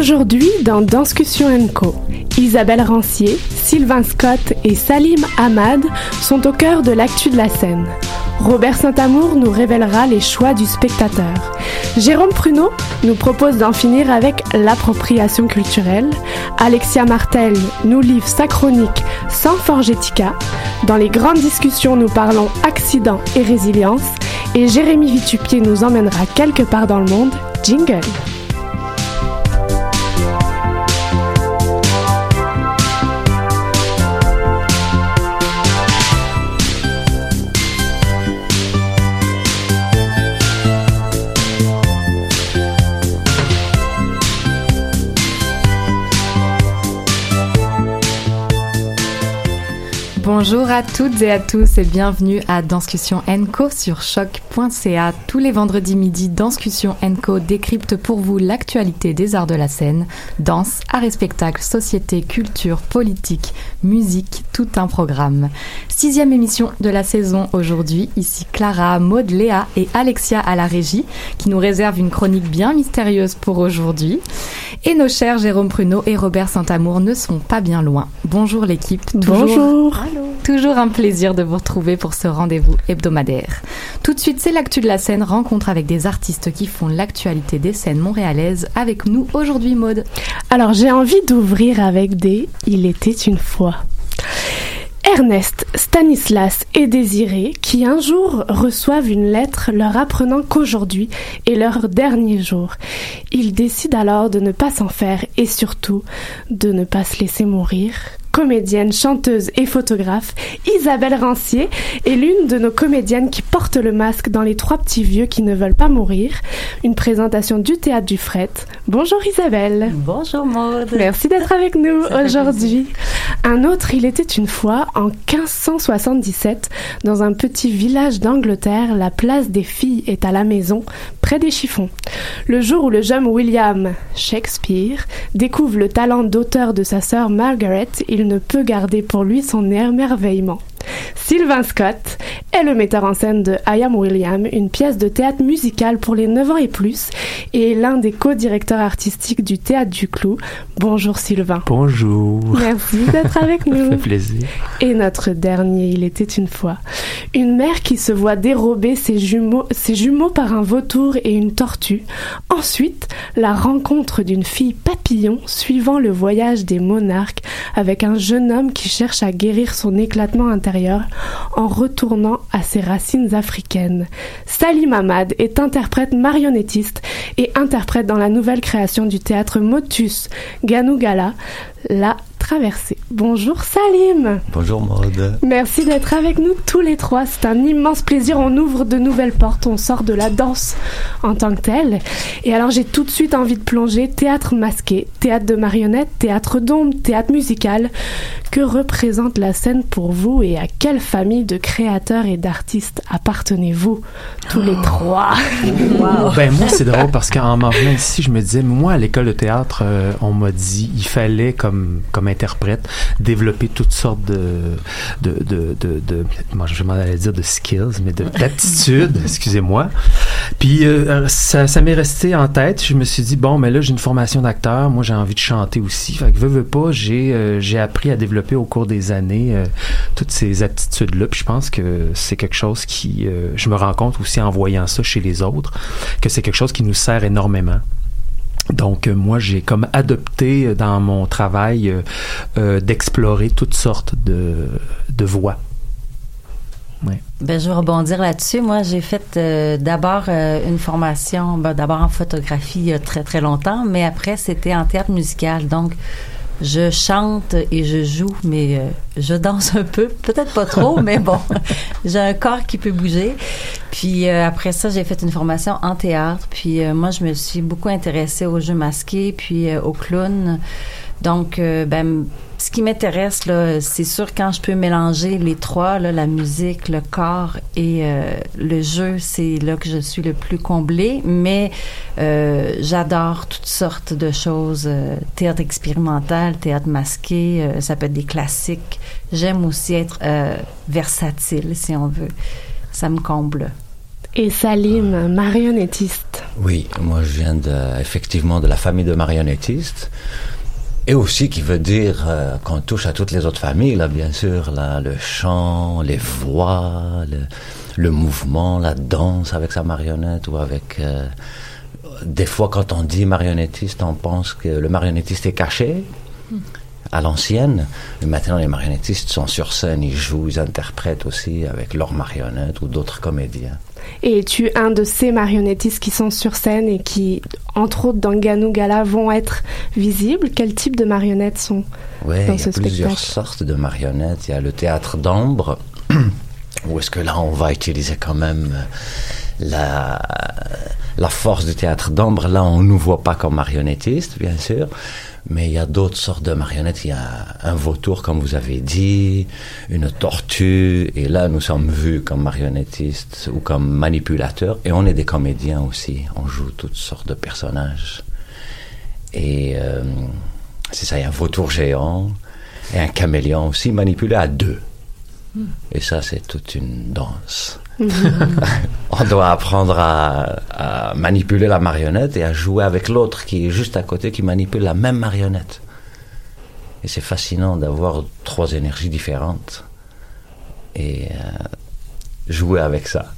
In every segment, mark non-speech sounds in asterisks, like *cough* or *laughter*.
Aujourd'hui, dans Danscussion Co, Isabelle Rancier, Sylvain Scott et Salim Ahmad sont au cœur de l'actu de la scène. Robert Saint-Amour nous révélera les choix du spectateur. Jérôme Pruneau nous propose d'en finir avec l'appropriation culturelle. Alexia Martel nous livre sa chronique sans Forgetica. Dans les grandes discussions, nous parlons accident et résilience. Et Jérémy Vitupier nous emmènera quelque part dans le monde. Jingle! Bonjour à toutes et à tous et bienvenue à Danscussion Co sur choc.ca. Tous les vendredis midi, Danscussion Co décrypte pour vous l'actualité des arts de la scène, danse, arts et spectacles, société, culture, politique, musique, tout un programme. Sixième émission de la saison aujourd'hui. Ici Clara, Maud, Léa et Alexia à la régie qui nous réservent une chronique bien mystérieuse pour aujourd'hui. Et nos chers Jérôme Pruneau et Robert Saint-Amour ne sont pas bien loin. Bonjour l'équipe. Bonjour. Toujours un plaisir de vous retrouver pour ce rendez-vous hebdomadaire. Tout de suite, c'est l'actu de la scène, rencontre avec des artistes qui font l'actualité des scènes montréalaises avec nous aujourd'hui, Maude. Alors j'ai envie d'ouvrir avec des Il était une fois. Ernest, Stanislas et Désiré, qui un jour reçoivent une lettre leur apprenant qu'aujourd'hui est leur dernier jour. Ils décident alors de ne pas s'en faire et surtout de ne pas se laisser mourir. Comédienne, chanteuse et photographe, Isabelle Rancier est l'une de nos comédiennes qui porte le masque dans Les Trois Petits Vieux qui ne veulent pas mourir. Une présentation du théâtre du Fret. Bonjour Isabelle. Bonjour Maud. Merci d'être avec nous aujourd'hui. Un autre, il était une fois, en 1577, dans un petit village d'Angleterre, la place des filles est à la maison, des chiffons. Le jour où le jeune William Shakespeare découvre le talent d'auteur de sa sœur Margaret, il ne peut garder pour lui son émerveillement. Sylvain Scott est le metteur en scène de I Am William, une pièce de théâtre musical pour les 9 ans et plus, et est l'un des co-directeurs artistiques du Théâtre du Clou. Bonjour Sylvain. Bonjour. Merci d'être avec *laughs* nous. Ça fait plaisir. Et notre dernier, il était une fois. Une mère qui se voit dérober ses jumeaux, ses jumeaux par un vautour et une tortue. Ensuite, la rencontre d'une fille papillon suivant le voyage des monarques avec un jeune homme qui cherche à guérir son éclatement intérieur en retournant à ses racines africaines. Salim Ahmad est interprète marionnettiste et interprète dans la nouvelle création du théâtre Motus Ganougala, la traversée. Bonjour Salim. Bonjour Maude. Merci d'être avec nous tous les trois. C'est un immense plaisir. On ouvre de nouvelles portes. On sort de la danse en tant que telle. Et alors j'ai tout de suite envie de plonger théâtre masqué, théâtre de marionnettes, théâtre d'ombre, théâtre musical. Que représente la scène pour vous et à quelle famille de créateurs et d'artistes appartenez-vous tous les trois? *laughs* Ben moi c'est drôle parce qu'en m'en venant ici, je me disais moi à l'école de théâtre, euh, on m'a dit il fallait comme comme interprète développer toutes sortes de de de de, de moi je m'en allais dire de skills mais de d'aptitudes, *laughs* excusez-moi. Puis euh, ça ça m'est resté en tête. Je me suis dit bon mais là j'ai une formation d'acteur, moi j'ai envie de chanter aussi. Fait que veux veux pas, j'ai euh, j'ai appris à développer au cours des années euh, toutes ces aptitudes-là. Puis je pense que c'est quelque chose qui, euh, je me rends compte aussi en voyant ça chez les autres, que c'est quelque chose qui nous sert énormément. Donc euh, moi j'ai comme adopté dans mon travail d'explorer toutes sortes de, de voies. Ben, je vais rebondir là-dessus. Moi, j'ai fait d'abord une formation, ben, d'abord en photographie il y a très très longtemps, mais après c'était en théâtre musical. Donc, je chante et je joue, mais euh, je danse un peu, peut-être pas trop, *laughs* mais bon, j'ai un corps qui peut bouger. Puis euh, après ça, j'ai fait une formation en théâtre. Puis euh, moi, je me suis beaucoup intéressée aux jeux masqués, puis aux clowns. Donc, ben ce qui m'intéresse, là, c'est sûr quand je peux mélanger les trois, là, la musique, le corps et euh, le jeu, c'est là que je suis le plus comblée. Mais euh, j'adore toutes sortes de choses, euh, théâtre expérimental, théâtre masqué, ça peut être des classiques. J'aime aussi être versatile, si on veut. Ça me comble. Et Salim, marionnettiste. Oui, moi je viens de, effectivement de la famille de marionnettistes. Et aussi qui veut dire euh, qu'on touche à toutes les autres familles, là, bien sûr, là, le chant, les voix, le, le, mouvement, la danse avec sa marionnette ou avec... Euh, des fois, quand on dit marionnettiste, on pense que le marionnettiste est caché. À l'ancienne, mais maintenant les marionnettistes sont sur scène, ils jouent, ils interprètent aussi avec leurs marionnettes ou d'autres comédiens. Et tu es un de ces marionnettistes qui sont sur scène et qui, entre autres dans Ganou Gala, vont être visibles? Quel type de marionnettes sont ouais, dans ce spectacle Il y a plusieurs sortes de marionnettes. Il y a le théâtre d'ombre, *clears throat* où est-ce que là on va utiliser quand même la, la force du théâtre d'ombre. Là on ne nous voit pas comme marionnettistes, bien sûr. Mais il y a d'autres sortes de marionnettes. Il y a un vautour, comme vous avez dit, une tortue. Et là, nous sommes vus comme marionnettistes ou comme manipulateurs. Et on est des comédiens aussi. On joue toutes sortes de personnages. Et euh, c'est ça, il y a un vautour géant et un caméléon aussi manipulé à deux. Hmm. Et ça, c'est toute une danse. *laughs* on doit apprendre à, manipuler la marionnette et à jouer avec l'autre qui est juste à côté qui manipule la même marionnette. Et c'est fascinant d'avoir trois énergies différentes et euh, jouer avec ça.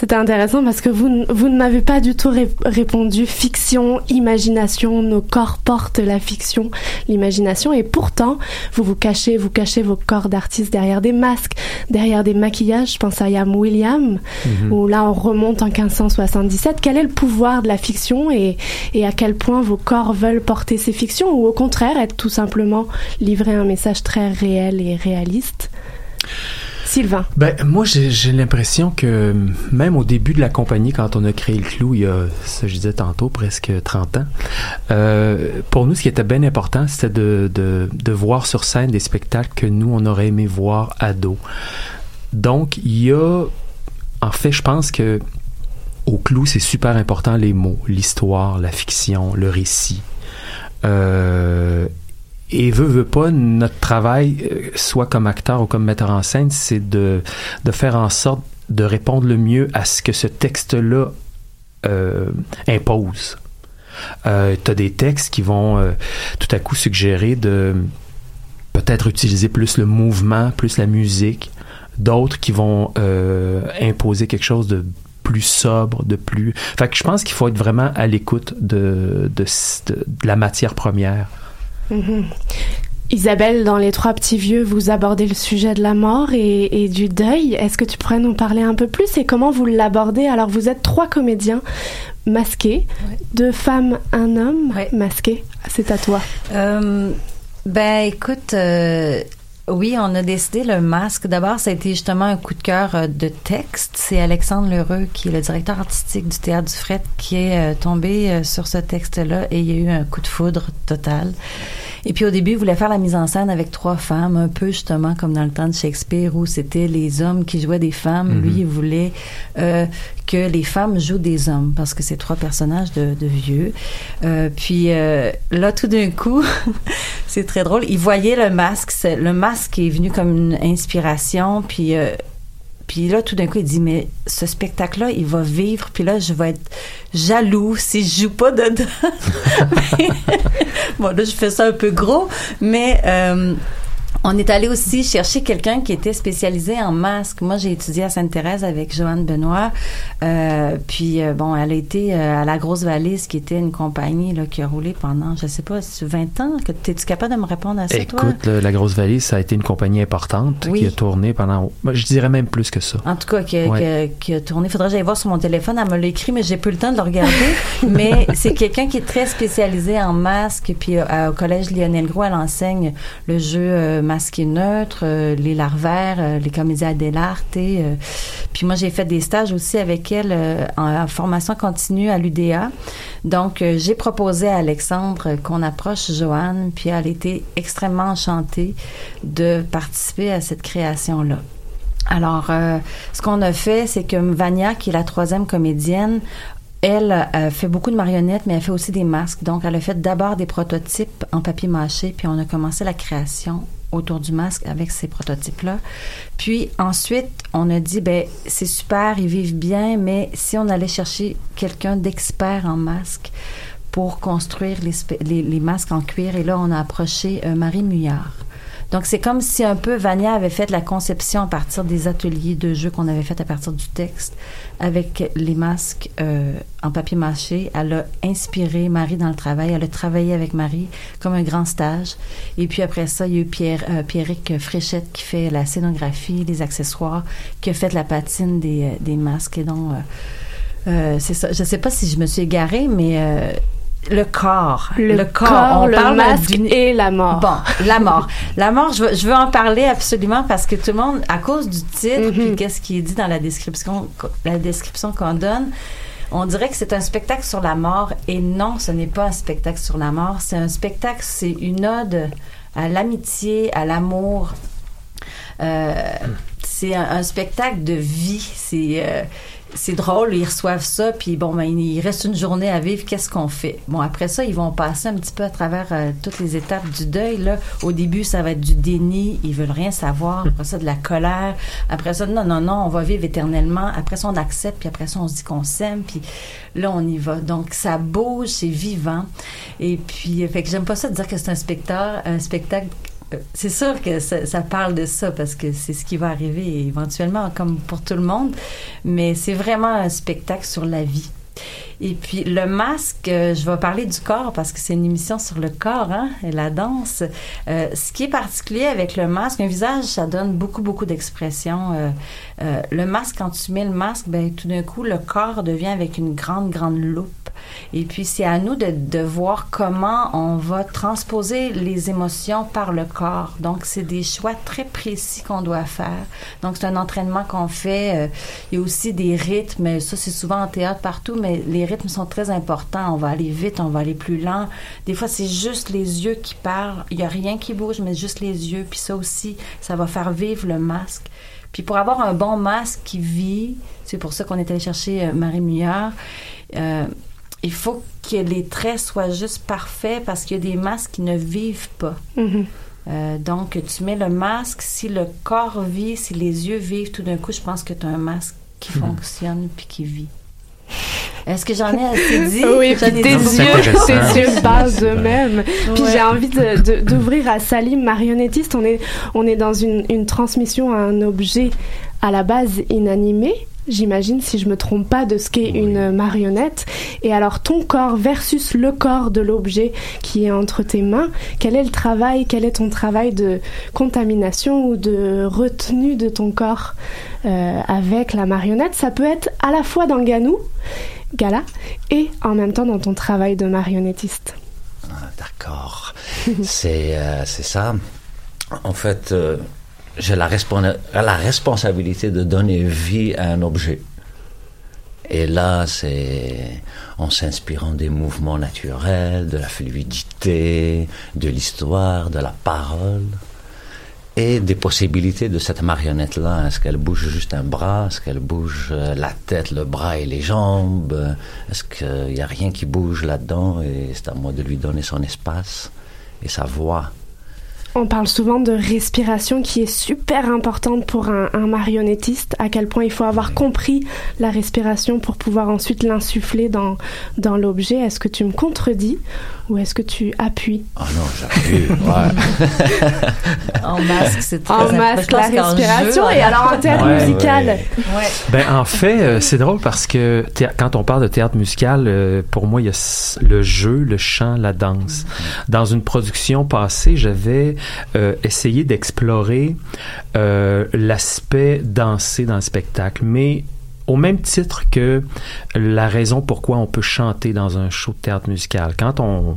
C'était intéressant parce que vous, vous ne m'avez pas du tout répondu fiction, imagination, nos corps portent la fiction, l'imagination et pourtant vous vous cachez, vous cachez vos corps d'artistes derrière des masques, derrière des maquillages, je pense à Yam William, mhm. où là on remonte en 1577. Quel est le pouvoir de la fiction et, et à quel point vos corps veulent porter ces fictions ou au contraire être tout simplement livrer un message très réel et réaliste? Sylvain. Ben, moi, j'ai l'impression que même au début de la compagnie, quand on a créé le clou, il y a, ça je disais tantôt, presque 30 ans, euh, pour nous, ce qui était bien important, c'était de, de, de, voir sur scène des spectacles que nous, on aurait aimé voir à dos. Donc, il y a, en fait, je pense que au clou, c'est super important les mots, l'histoire, la fiction, le récit. Euh, et veut, veut pas, notre travail, euh, soit comme acteur ou comme metteur en scène, c'est de, de faire en sorte de répondre le mieux à ce que ce texte-là euh, impose. Euh, tu des textes qui vont euh, tout à coup suggérer de peut-être utiliser plus le mouvement, plus la musique, d'autres qui vont imposer quelque chose de plus sobre, de plus... Fait que je pense qu'il faut être vraiment à l'écoute de, de la matière première *laughs* Isabelle, dans Les Trois Petits Vieux, vous abordez le sujet de la mort et, du deuil. Est-ce que tu pourrais nous parler un peu plus et comment vous l'abordez? Alors, vous êtes trois comédiens masqués, deux femmes, un homme masqué. C'est à toi. Euh, ben, écoute, euh, oui, on a décidé le masque. D'abord, ça a été justement un coup de cœur euh, de texte. C'est Alexandre Lheureux, qui est le directeur artistique du Théâtre du Fret, qui est tombé sur ce texte-là et il y a eu un coup de foudre total. Et puis au début, il voulait faire la mise en scène avec trois femmes, un peu justement comme dans le temps de Shakespeare où c'était les hommes qui jouaient des femmes. Mhm. Lui, il voulait euh, que les femmes jouent des hommes parce que c'est trois personnages de, de vieux. Euh, puis euh, là, tout d'un coup, *laughs* c'est très drôle. Il voyait le masque. Le masque est venu comme une inspiration. Puis euh, puis là, tout d'un coup, il dit, mais ce spectacle-là, il va vivre. Puis là, je vais être jaloux si je joue pas dedans. *laughs* bon, là, je fais ça un peu gros, mais euh, on est allé aussi chercher quelqu'un qui était spécialisé en masques. Moi, j'ai étudié à Sainte-Thérèse avec Joanne Benoît. Euh, puis, euh, bon, elle a été euh, à La Grosse Valise, qui était une compagnie là, qui a roulé pendant, je sais pas, 20 ans. Es-tu capable de me répondre à ça, Écoute, La Grosse Valise, ça a été une compagnie importante qui a tourné pendant, je dirais même plus que ça. En tout cas, qui, a tourné. Faudrait que j'aille voir sur mon téléphone. Elle me l'a écrit, mais j'ai plus le temps de le regarder. *laughs* mais c'est quelqu'un qui est très spécialisé en masques. Puis, au Collège Lionel Gros, elle enseigne le jeu masqué neutre, euh, les larvaires, euh, les comédiens dell'arte. Euh, puis moi, j'ai fait des stages aussi avec elle en, formation continue à l'UDA. Donc, j'ai proposé à Alexandre qu'on approche Joanne, puis elle était extrêmement enchantée de participer à cette création-là. Alors, ce qu'on a fait, c'est que Vania, qui est la troisième comédienne, elle fait beaucoup de marionnettes, mais elle fait aussi des masques. Donc, elle a fait d'abord des prototypes en papier mâché, puis on a commencé la création autour du masque avec ces prototypes-là. Puis ensuite, on a dit, ben c'est super, ils vivent bien, mais si on allait chercher quelqu'un d'expert en masque pour construire les, masques en cuir, et là, on a approché euh, Marie Muyard. Donc, c'est comme si un peu Vania avait fait la conception à partir des ateliers de jeu qu'on avait fait à partir du texte avec les masques euh, en papier mâché. Elle a inspiré Marie dans le travail. Elle a travaillé avec Marie comme un grand stage. Et puis après ça, il y a eu Pierre, euh, Pierrick Fréchette qui fait la scénographie, les accessoires, qui a fait la patine des, euh, des masques. Et donc, c'est ça. Je ne sais pas si je me suis égarée, mais le corps. Le, corps. On le parle masque et la mort. Bon, la mort. la mort, je veux, je veux, en parler absolument parce que tout le monde, à cause du titre, puis mhm. qu'est-ce qui est dit dans la description, la description qu'on donne, on dirait que c'est un spectacle sur la mort et non, ce n'est pas un spectacle sur la mort. C'est un spectacle, c'est une ode à l'amitié, à l'amour. Euh, c'est un, spectacle de vie. C'est euh, c'est drôle, ils reçoivent ça, puis bon, ben, il reste une journée à vivre, qu'est-ce qu'on fait? Bon, après ça, ils vont passer un petit peu à travers euh, toutes les étapes du deuil, là. Au début, ça va être du déni, ils veulent rien savoir, après ça, de la colère, après ça, non, non, non, on va vivre éternellement, après ça, on accepte, puis après ça, on se dit qu'on s'aime, puis là, on y va. Donc, ça bouge, c'est vivant, et puis, fait que j'aime pas ça de dire que c'est un spectacle, un spectacle c'est sûr que ça, parle de ça parce que c'est ce qui va arriver éventuellement, comme pour tout le monde, mais c'est vraiment un spectacle sur la vie. Et puis le masque, euh, je vais parler du corps parce que c'est une émission sur le corps hein, et la danse. Euh, ce qui est particulier avec le masque, un visage, ça donne beaucoup beaucoup d'expression. Euh, le masque, quand tu mets le masque, ben tout d'un coup le corps devient avec une grande grande loupe. Et puis, c'est à nous de, de, voir comment on va transposer les émotions par le corps. Donc, c'est des choix très précis qu'on doit faire. Donc, c'est un entraînement qu'on fait. Il y a aussi des rythmes. Ça, c'est souvent en théâtre partout, mais les rythmes sont très importants. On va aller vite, on va aller plus lent. Des fois, c'est juste les yeux qui parlent. Il n'y a rien qui bouge, mais juste les yeux. Puis ça aussi, ça va faire vivre le masque. Puis pour avoir un bon masque qui vit, c'est pour ça qu'on est allé chercher euh, Marie Muillard, euh, il faut que les traits soient juste parfaits parce qu'il y a des masques qui ne vivent pas. Mm-hmm. Euh, donc, tu mets le masque, si le corps vit, si les yeux vivent, tout d'un coup, je pense que tu as un masque qui mm-hmm. fonctionne puis qui vit. Est-ce que j'en ai assez *laughs* dit? Oui, puis tes yeux, tes yeux parlent d'eux-mêmes. Puis j'ai envie d'ouvrir à Salim, marionnettiste. On est, on est dans une, une transmission à un objet à la base inanimé j'imagine, si je me trompe pas, de ce qu'est une marionnette. Et alors, ton corps versus le corps de l'objet qui est entre tes mains, quel est le travail, quel est ton travail de contamination ou de retenue de ton corps euh, avec la marionnette? Ça peut être à la fois dans Ganou, Gala, et en même temps dans ton travail de marionnettiste. Ah, D'accord. *laughs* c'est euh, c'est ça. En fait, euh, j'ai la responsabilité de donner vie à un objet. Et là, c'est en s'inspirant des mouvements naturels, de la fluidité, de l'histoire, de la parole et des possibilités de cette marionnette-là. Est-ce qu'elle bouge juste un bras? Est-ce qu'elle bouge euh, la tête, le bras et les jambes? Est-ce qu'il n'y a rien qui bouge là-dedans et c'est à moi de lui donner son espace et sa voix? On parle souvent de respiration qui est super importante pour un, marionnettiste, à quel point il faut avoir compris la respiration pour pouvoir ensuite l'insuffler dans, dans l'objet. Est-ce que tu me contredis ou est-ce que tu appuies? Ah non, j'appuie. *laughs* en masque, c'est très En masque, la respiration. et alors en théâtre musical Ben, en fait, euh, c'est drôle parce que quand on parle de théâtre musical, euh, pour moi, il y a le jeu, le chant, la danse. Mm-hmm. Dans une production passée, j'avais euh, essayé d'explorer l'aspect dansé dans le spectacle, mais au même titre que la raison pourquoi on peut chanter dans un show de théâtre musical. Quand on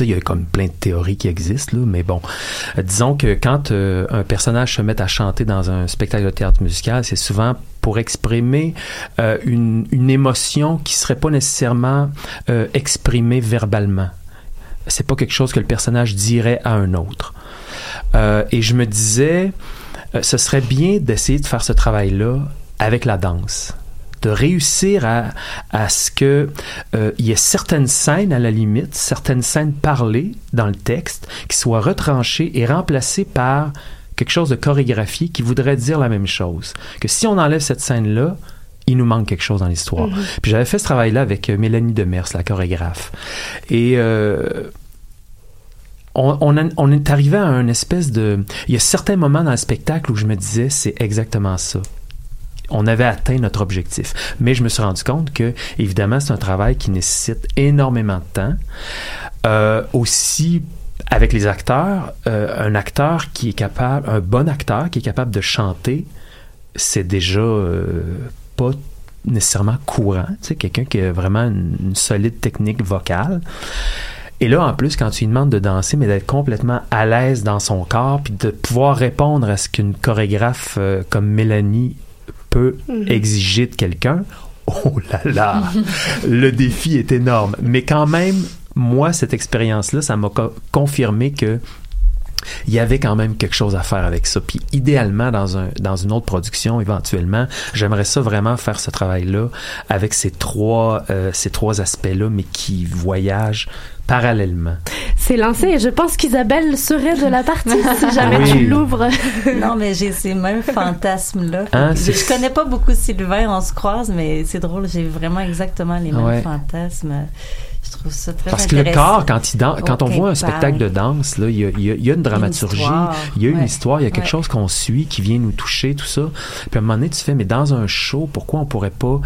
il y a comme plein de théories qui existent, là, mais bon, disons que quand euh, un personnage se met à chanter dans un spectacle de théâtre musical, c'est souvent pour exprimer euh, une, une, émotion qui serait pas nécessairement euh, exprimée verbalement. C'est pas quelque chose que le personnage dirait à un autre. et je me disais, ce serait bien d'essayer de faire ce travail-là avec la danse de réussir à, à ce que euh, il y ait certaines scènes à la limite, certaines scènes parlées dans le texte qui soient retranchées et remplacées par quelque chose de chorégraphié qui voudrait dire la même chose. Que si on enlève cette scène-là, il nous manque quelque chose dans l'histoire. Mm-hmm. Puis j'avais fait ce travail-là avec euh, Mélanie Demers, la chorégraphe. Et euh, on, on, est arrivé à un espèce de... Il y a certains moments dans le spectacle où je me disais, c'est exactement ça on avait atteint notre objectif. Mais je me suis rendu compte que, évidemment, c'est un travail qui nécessite énormément de temps. Euh, aussi, avec les acteurs, euh, un acteur qui est capable, un bon acteur qui est capable de chanter, c'est déjà euh, pas nécessairement courant. Sais, quelqu'un qui a vraiment une, solide technique vocale. Et là, en plus, quand tu lui demandes de danser, mais d'être complètement à l'aise dans son corps, puis de pouvoir répondre à ce qu'une chorégraphe comme Mélanie peut mhm. exiger de quelqu'un, oh là là, *laughs* le défi est énorme. Mais quand même, moi, cette expérience-là, ça m'a confirmé que il y avait quand même quelque chose à faire avec ça. Puis idéalement, dans, un, dans une autre production, éventuellement, j'aimerais ça vraiment faire ce travail-là avec ces trois, euh, ces trois aspects-là, mais qui voyagent parallèlement. C'est lancé et je pense qu'Isabelle serait de la partie *laughs* si jamais tu l'ouvres. *laughs* non, mais j'ai ces mêmes fantasmes-là. Hein, je connais pas beaucoup Sylvain, on se croise, mais c'est drôle, j'ai vraiment exactement les mêmes fantasmes. Je trouve ça très Parce que le corps, quand, il quand on voit un spectacle de danse, là, il y a, il y a une dramaturgie, il y a une histoire, il y a quelque chose qu'on suit, qui vient nous toucher, tout ça. Puis à un moment donné, tu fais, mais dans un show, pourquoi on pourrait pas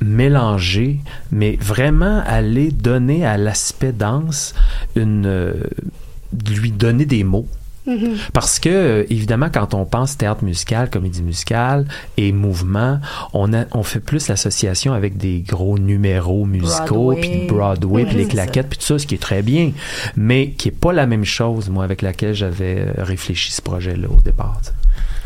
mélanger, mais vraiment aller donner à l'aspect danse une, euh, lui donner des mots. Mm-hmm. Parce que, euh, évidemment, quand on pense théâtre musical, comédie musicale et mouvement, on, a, on fait plus l'association avec des gros numéros musicaux, puis Broadway, puis les claquettes, puis tout ça, ce qui est très bien, mais qui est pas la même chose, moi, avec laquelle j'avais euh, réfléchi ce projet-là au départ.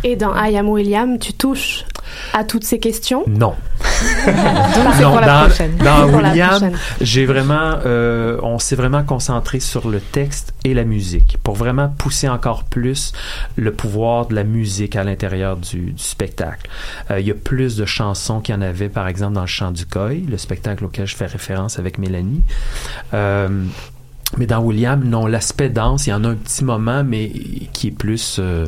Et dans I Am William, tu touches à toutes ces questions Non. *laughs* Donc non, pour la dans, prochaine. dans William, j'ai vraiment, euh, on s'est vraiment concentré sur le texte et la musique pour vraiment pousser encore plus le pouvoir de la musique à l'intérieur du, du, spectacle. Euh, il y a plus de chansons qu'il y en avait, par exemple, dans le chant du Coy, le spectacle auquel je fais référence avec Mélanie. Euh, mais dans William, non, l'aspect danse, il y en a un petit moment, mais qui est plus euh,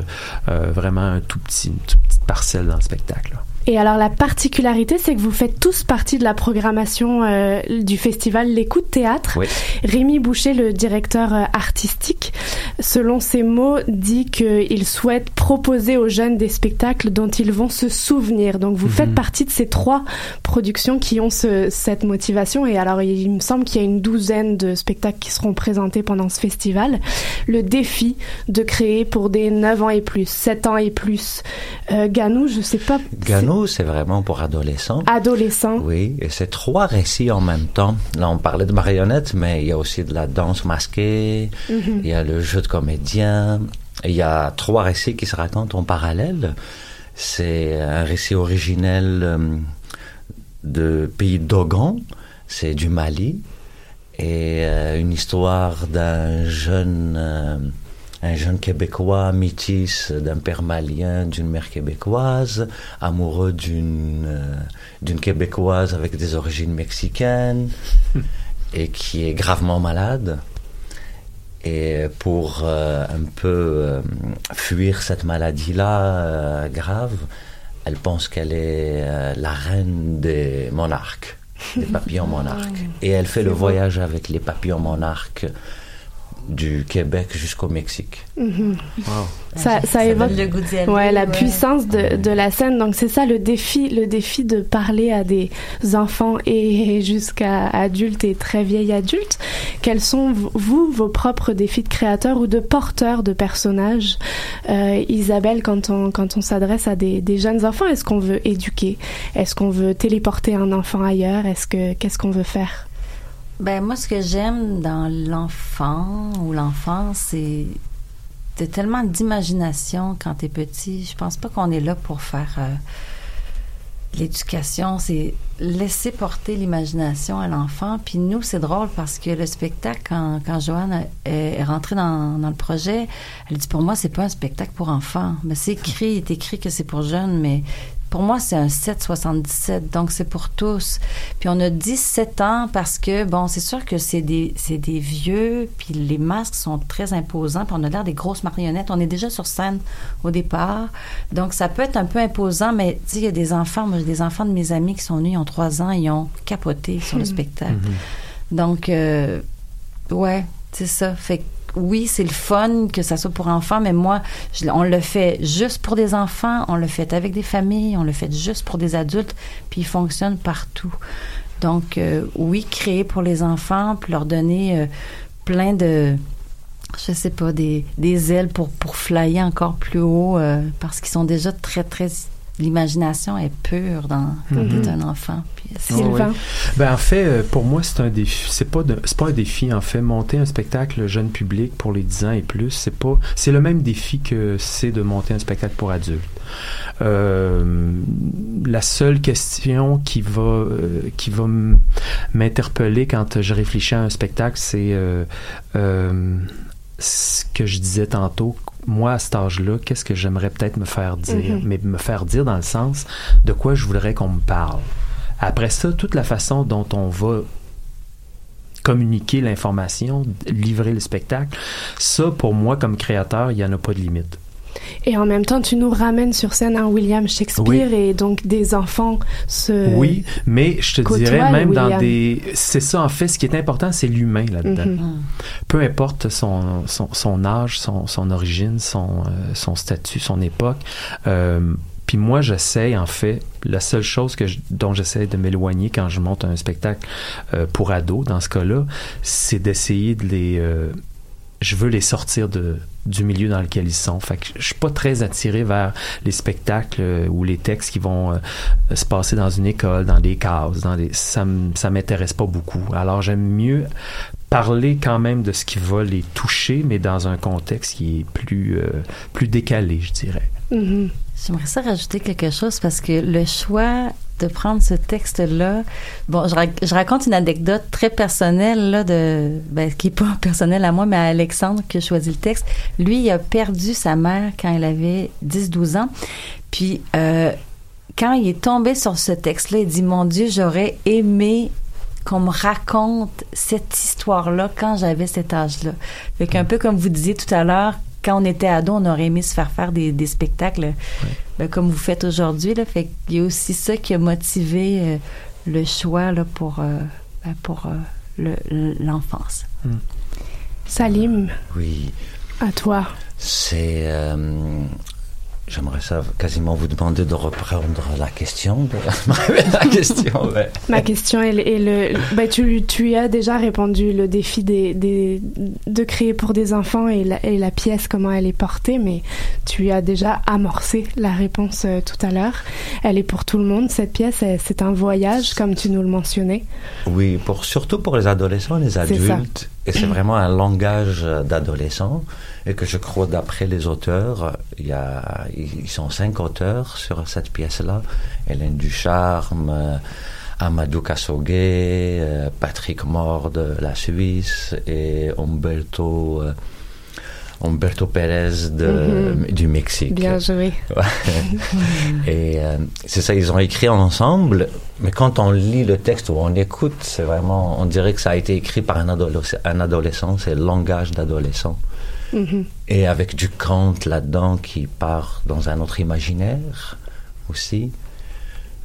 euh, vraiment un tout petit, une toute petite parcelle dans le spectacle. Et alors la particularité, c'est que vous faites tous partie de la programmation euh, du festival L'écoute théâtre. Oui. Rémi Boucher, le directeur euh, artistique, selon ses mots, dit qu'il souhaite proposer aux jeunes des spectacles dont ils vont se souvenir. Donc vous faites Mhm. partie de ces trois productions qui ont ce- cette motivation. Et alors il me semble qu'il y a une douzaine de spectacles qui seront présentés pendant ce festival. Le défi de créer pour des 9 ans et plus, 7 ans et plus. Euh, Ganou, je sais pas. Ganou, c'est vraiment pour adolescents. c'est Adolescent. Oui, et c'est trois récits en même temps. Là, on parlait de marionnettes, mais il y a aussi de la danse masquée, Mhm. il y a le jeu de comédien. Il y a trois récits qui se racontent en parallèle. C'est un récit originel euh, de pays Dogon, c'est du Mali, et euh, une histoire d'un jeune, euh, un jeune Québécois métis d'un père malien, d'une mère québécoise, amoureux d'une euh, d'une Québécoise avec des origines mexicaines *laughs* et qui est gravement malade. Et pour euh, un peu euh, fuir cette maladie-là grave, elle pense qu'elle est la reine des monarques, des papillons *laughs* monarques. Et elle fait le voyage avec les papillons monarques du Québec jusqu'au Mexique. Mhm. Wow. Ça, ça évoque le goût ouais, la ouais. puissance de, de la scène. Donc c'est ça le défi, le défi de parler à des enfants et *laughs* jusqu'à adultes et très vieilles adultes. Quels sont vous vos propres défis de créateur ou de porteur de personnages, Euh, Isabelle, quand on quand on s'adresse à des, des jeunes enfants, est-ce qu'on veut éduquer, est-ce qu'on veut téléporter un enfant ailleurs, est-ce que qu'est-ce qu'on veut faire? Ben moi, ce que j'aime dans l'enfant ou l'enfance, c'est de tellement d'imagination quand t'es petit. Je pense pas qu'on est là pour faire euh, l'éducation. C'est laisser porter l'imagination à l'enfant. Puis nous, c'est drôle parce que le spectacle, quand, quand Joanne est, est rentrée dans, dans le projet, elle dit pour moi, c'est pas un spectacle pour enfants. Mais c'est écrit, il est écrit que c'est pour jeunes, mais pour moi, c'est un 7,77, donc c'est pour tous. Puis on a 17 ans parce que, bon, c'est sûr que c'est des, c'est des vieux, puis les masques sont très imposants, puis on a l'air des grosses marionnettes. On est déjà sur scène au départ, donc ça peut être un peu imposant, mais tu sais, il y a des enfants, moi j'ai des enfants de mes amis qui sont nés, ils ont 3 ans, ils ont capoté sur le spectacle. Donc, euh, ouais, c'est ça. Fait que oui, c'est le fun que ça soit pour enfants, mais moi, on le fait juste pour des enfants, on le fait avec des familles, on le fait juste pour des adultes, puis il fonctionne partout. Donc, euh, oui, créer pour les enfants, puis leur donner euh, plein de, je sais pas, des, des ailes pour, pour flyer encore plus haut, euh, parce qu'ils sont déjà très, très... L'imagination est pure dans Mhm. un enfant. Puis Sylvain. Ben en fait, euh, pour moi, c'est un défi. C'est pas de- pas un défi en fait. Monter un spectacle jeune public pour les 10 ans et plus, c'est pas. C'est le même défi que c'est de monter un spectacle pour adultes. Euh, la seule question qui va euh, qui va m'interpeller quand je réfléchis à un spectacle, c'est euh, ce que je disais tantôt. Moi, à cet âge-là, qu'est-ce que j'aimerais peut-être me faire dire, Mhm. mais me faire dire dans le sens de quoi je voudrais qu'on me parle. Après ça, toute la façon dont on va communiquer l'information, livrer le spectacle, ça, pour moi, comme créateur, il n'y en a pas de limite. Et en même temps, tu nous ramènes sur scène un William Shakespeare et donc des enfants se. Oui, mais je te dirais, même dans des... C'est ça, en fait, ce qui est important, c'est l'humain là-dedans. Mhm. Peu importe son, son, son âge, son, son origine, son, euh, son statut, son époque. Euh, puis moi, j'essaie, en fait, la seule chose que je- dont j'essaie de m'éloigner quand je monte un spectacle euh, pour ados, dans ce cas-là, c'est d'essayer de les... euh, je veux les sortir de, du milieu dans lequel ils sont. Fait que je suis pas très attiré vers les spectacles euh, ou les textes qui vont euh, se passer dans une école, dans des cases, dans des ça ça m'intéresse pas beaucoup. Alors j'aime mieux parler quand même de ce qui va les toucher mais dans un contexte qui est plus euh, décalé, je dirais. Mhm. J'aimerais ça rajouter quelque chose parce que le choix de prendre ce texte-là, bon, je, rac- je raconte une anecdote très personnelle là de, ben, qui est pas *laughs* personnelle à moi, mais à Alexandre qui a choisi le texte. Lui, il a perdu sa mère quand il avait 10-12 ans, puis euh, quand il est tombé sur ce texte-là, il dit mon Dieu, j'aurais aimé qu'on me raconte cette histoire-là quand j'avais cet âge-là. Fait qu'un peu comme vous disiez tout à l'heure, quand on était ado, on aurait aimé se faire faire des, des spectacles ben, comme vous faites aujourd'hui. Là. Fait qu'il y a aussi ça qui a motivé euh, le choix là, pour, euh, ben, pour euh, l'enfance. Hmm. Salim. Oui. À toi. C'est J'aimerais ça quasiment vous demander de reprendre la question. *laughs* la question, Ma question est, le. Ben, tu, tu as déjà répondu le défi des, des, de créer pour des enfants et la, et la pièce, comment elle est portée, mais tu as déjà amorcé la réponse euh, tout à l'heure. Elle est pour tout le monde, cette pièce. C'est un voyage, comme tu nous le mentionnais. Oui, pour, surtout pour les adolescents, les adultes. Et c'est vraiment un langage d'adolescent et que je crois d'après les auteurs, il y a, ils sont cinq auteurs sur cette pièce-là. Hélène Ducharme, euh, Amadou Kassogué, euh, Patrick Mord de la Suisse et Umberto, euh, Umberto Pérez de, mhm. du Mexique. Bien joué. *laughs* et c'est ça, ils ont écrit ensemble, mais quand on lit le texte ou on écoute, c'est vraiment, on dirait que ça a été écrit par un adolescent, c'est le langage d'adolescent. Mm-hmm. Et avec du Kant là-dedans qui part dans un autre imaginaire aussi.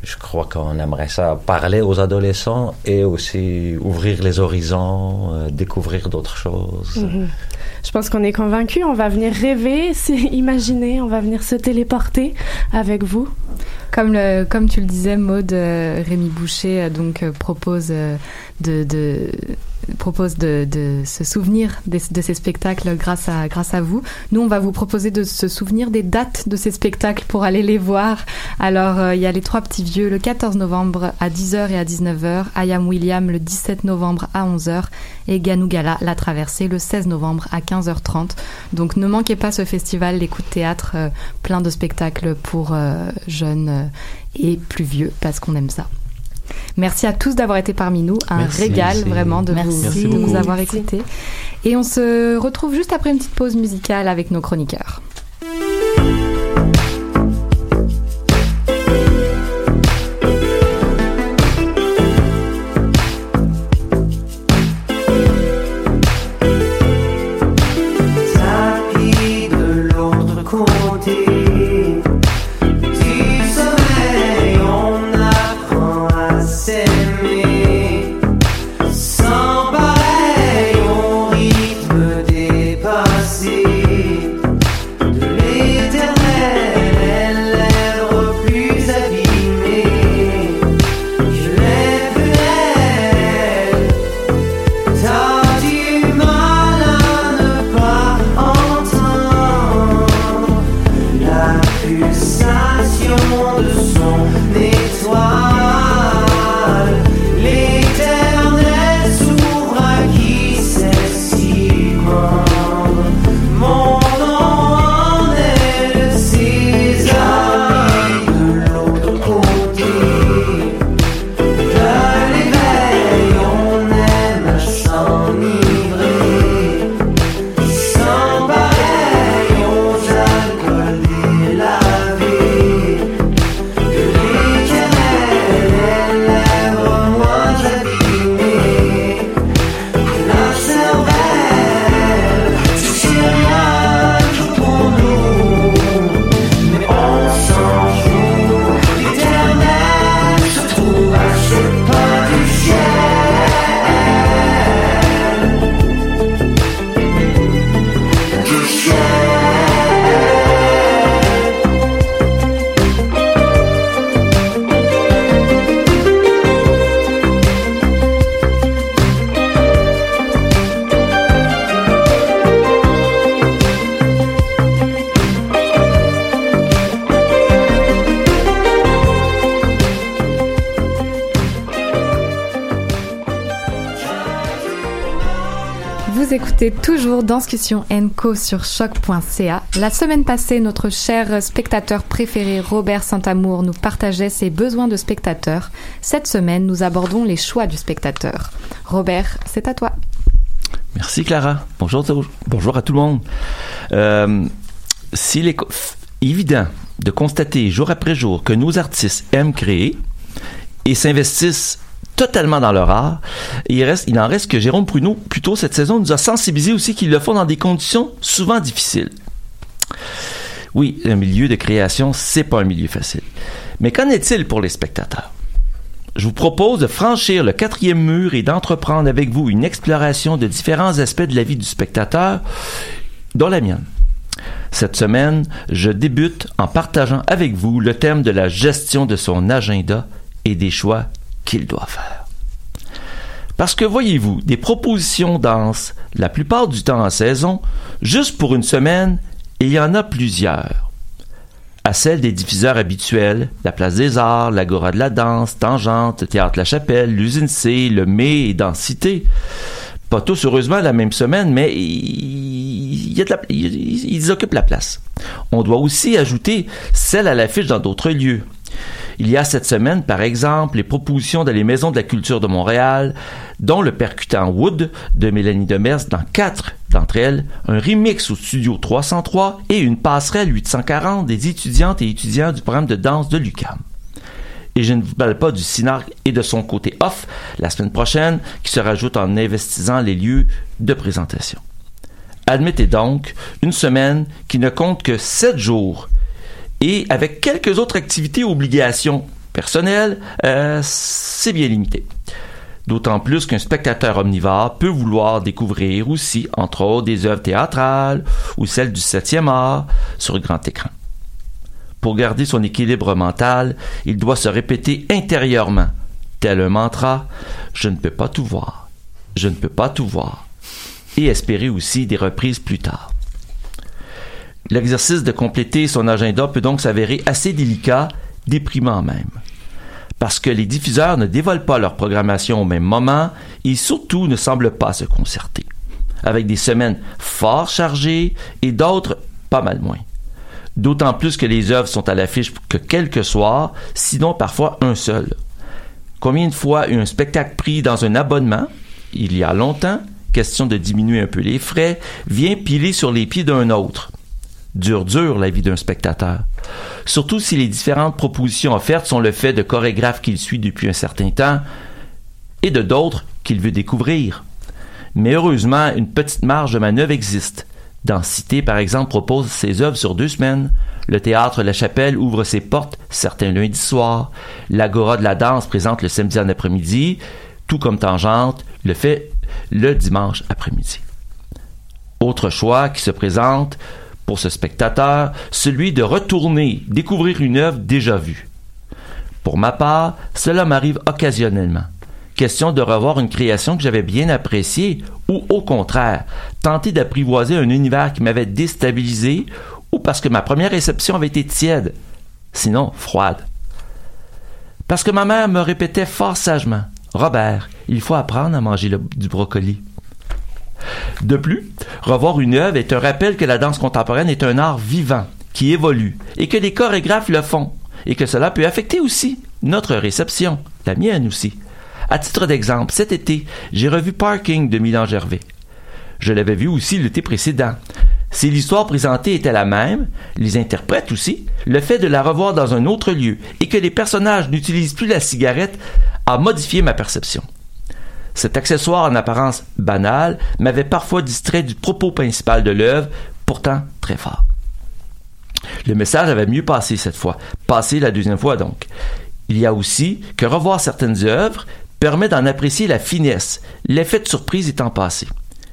Je crois qu'on aimerait ça parler aux adolescents et aussi ouvrir les horizons, euh, découvrir d'autres choses. Mm-hmm. Je pense qu'on est convaincu. On va venir rêver, *laughs* imaginer, on va venir se téléporter avec vous. Comme, le, comme tu le disais, Maude, euh, Rémi Boucher euh, donc propose de, propose de, de se souvenir de, ces spectacles grâce à, grâce à vous. Nous, on va vous proposer de se souvenir des dates de ces spectacles pour aller les voir. Alors, euh, il y a les Trois Petits Vieux le 14 novembre à 10h et à 19h, Ayam William le 17 novembre à 11h et Ganougala La Traversée le 16 novembre à 15h30. Donc, ne manquez pas ce festival, les coups de théâtre, euh, plein de spectacles pour euh, jeunes et plus vieux parce qu'on aime ça. Merci à tous d'avoir été parmi nous. Un régal vraiment de vous, de nous avoir écoutés. Et on se retrouve juste après une petite pause musicale avec nos chroniqueurs. Toujours Danscussion Co sur choc.ca. La semaine passée, notre cher spectateur préféré Robert Saint-Amour nous partageait ses besoins de spectateur. Cette semaine, nous abordons les choix du spectateur. Robert, c'est à toi. Merci Clara. Bonjour, bonjour à tout le monde. Euh, S'il est évident de constater jour après jour que nos artistes aiment créer et s'investissent totalement dans leur art. il, reste, il en reste que Jérôme Pruneau, plutôt cette saison, nous a sensibilisé aussi qu'ils le font dans des conditions souvent difficiles. Oui, un milieu de création, c'est pas un milieu facile. Mais qu'en est-il pour les spectateurs? Je vous propose de franchir le quatrième mur et d'entreprendre avec vous une exploration de différents aspects de la vie du spectateur, dont la mienne. Cette semaine, je débute en partageant avec vous le thème de la gestion de son agenda et des choix qu'il doit faire. Parce que voyez-vous, des propositions dansent la plupart du temps en saison, juste pour une semaine, il y en a plusieurs. À celle des diffuseurs habituels, la Place des Arts, l'Agora de la Danse, Tangente, Théâtre La Chapelle, l'Usine C, le Mai et Densité. Pas tous, heureusement, la même semaine, mais ils occupent la place. On doit aussi ajouter celle à l'affiche dans d'autres lieux. Il y a cette semaine, par exemple, les propositions dans les maisons de la culture de Montréal, dont le percutant Wood de Mélanie Demers dans quatre d'entre elles, un remix au studio 303 et une passerelle 840 des étudiantes et étudiants du programme de danse de l'UCAM. Et je ne vous parle pas du CINARC et de son côté off la semaine prochaine qui se rajoute en investissant les lieux de présentation. Admettez donc une semaine qui ne compte que sept jours et avec quelques autres activités et obligations personnelles, euh, c'est bien limité. D'autant plus qu'un spectateur omnivore peut vouloir découvrir aussi, entre autres, des œuvres théâtrales ou celles du septième art sur grand écran. Pour garder son équilibre mental, il doit se répéter intérieurement, tel un mantra, je ne peux pas tout voir, je ne peux pas tout voir, et espérer aussi des reprises plus tard. L'exercice de compléter son agenda peut donc s'avérer assez délicat, déprimant même. Parce que les diffuseurs ne dévoilent pas leur programmation au même moment et surtout ne semblent pas se concerter. Avec des semaines fort chargées et d'autres pas mal moins. D'autant plus que les œuvres sont à l'affiche que quelques soirs, sinon parfois un seul. Combien de fois un spectacle pris dans un abonnement, il y a longtemps, question de diminuer un peu les frais, vient piler sur les pieds d'un autre dure dur la vie d'un spectateur. Surtout si les différentes propositions offertes sont le fait de chorégraphes qu'il suit depuis un certain temps et de d'autres qu'il veut découvrir. Mais heureusement, une petite marge de manœuvre existe. Densité, par exemple, propose ses œuvres sur deux semaines. Le théâtre La Chapelle ouvre ses portes certains lundis soirs. L'Agora de la danse présente le samedi en après-midi, tout comme Tangente le fait le dimanche après-midi. Autre choix qui se présente, pour ce spectateur celui de retourner découvrir une œuvre déjà vue. Pour ma part, cela m'arrive occasionnellement. Question de revoir une création que j'avais bien appréciée ou au contraire, tenter d'apprivoiser un univers qui m'avait déstabilisé ou parce que ma première réception avait été tiède, sinon froide. Parce que ma mère me répétait fort sagement Robert, il faut apprendre à manger du brocoli. De plus, revoir une œuvre est un rappel que la danse contemporaine est un art vivant, qui évolue, et que les chorégraphes le font, et que cela peut affecter aussi notre réception, la mienne aussi. À titre d'exemple, cet été, j'ai revu Parking de Milan Gervais. Je l'avais vu aussi l'été précédent. Si l'histoire présentée était la même, les interprètes aussi, le fait de la revoir dans un autre lieu et que les personnages n'utilisent plus la cigarette a modifié ma perception. Cet accessoire en apparence banal m'avait parfois distrait du propos principal de l'œuvre, pourtant très fort. Le message avait mieux passé cette fois, passé la deuxième fois donc. Il y a aussi que revoir certaines œuvres permet d'en apprécier la finesse, l'effet de surprise étant passé.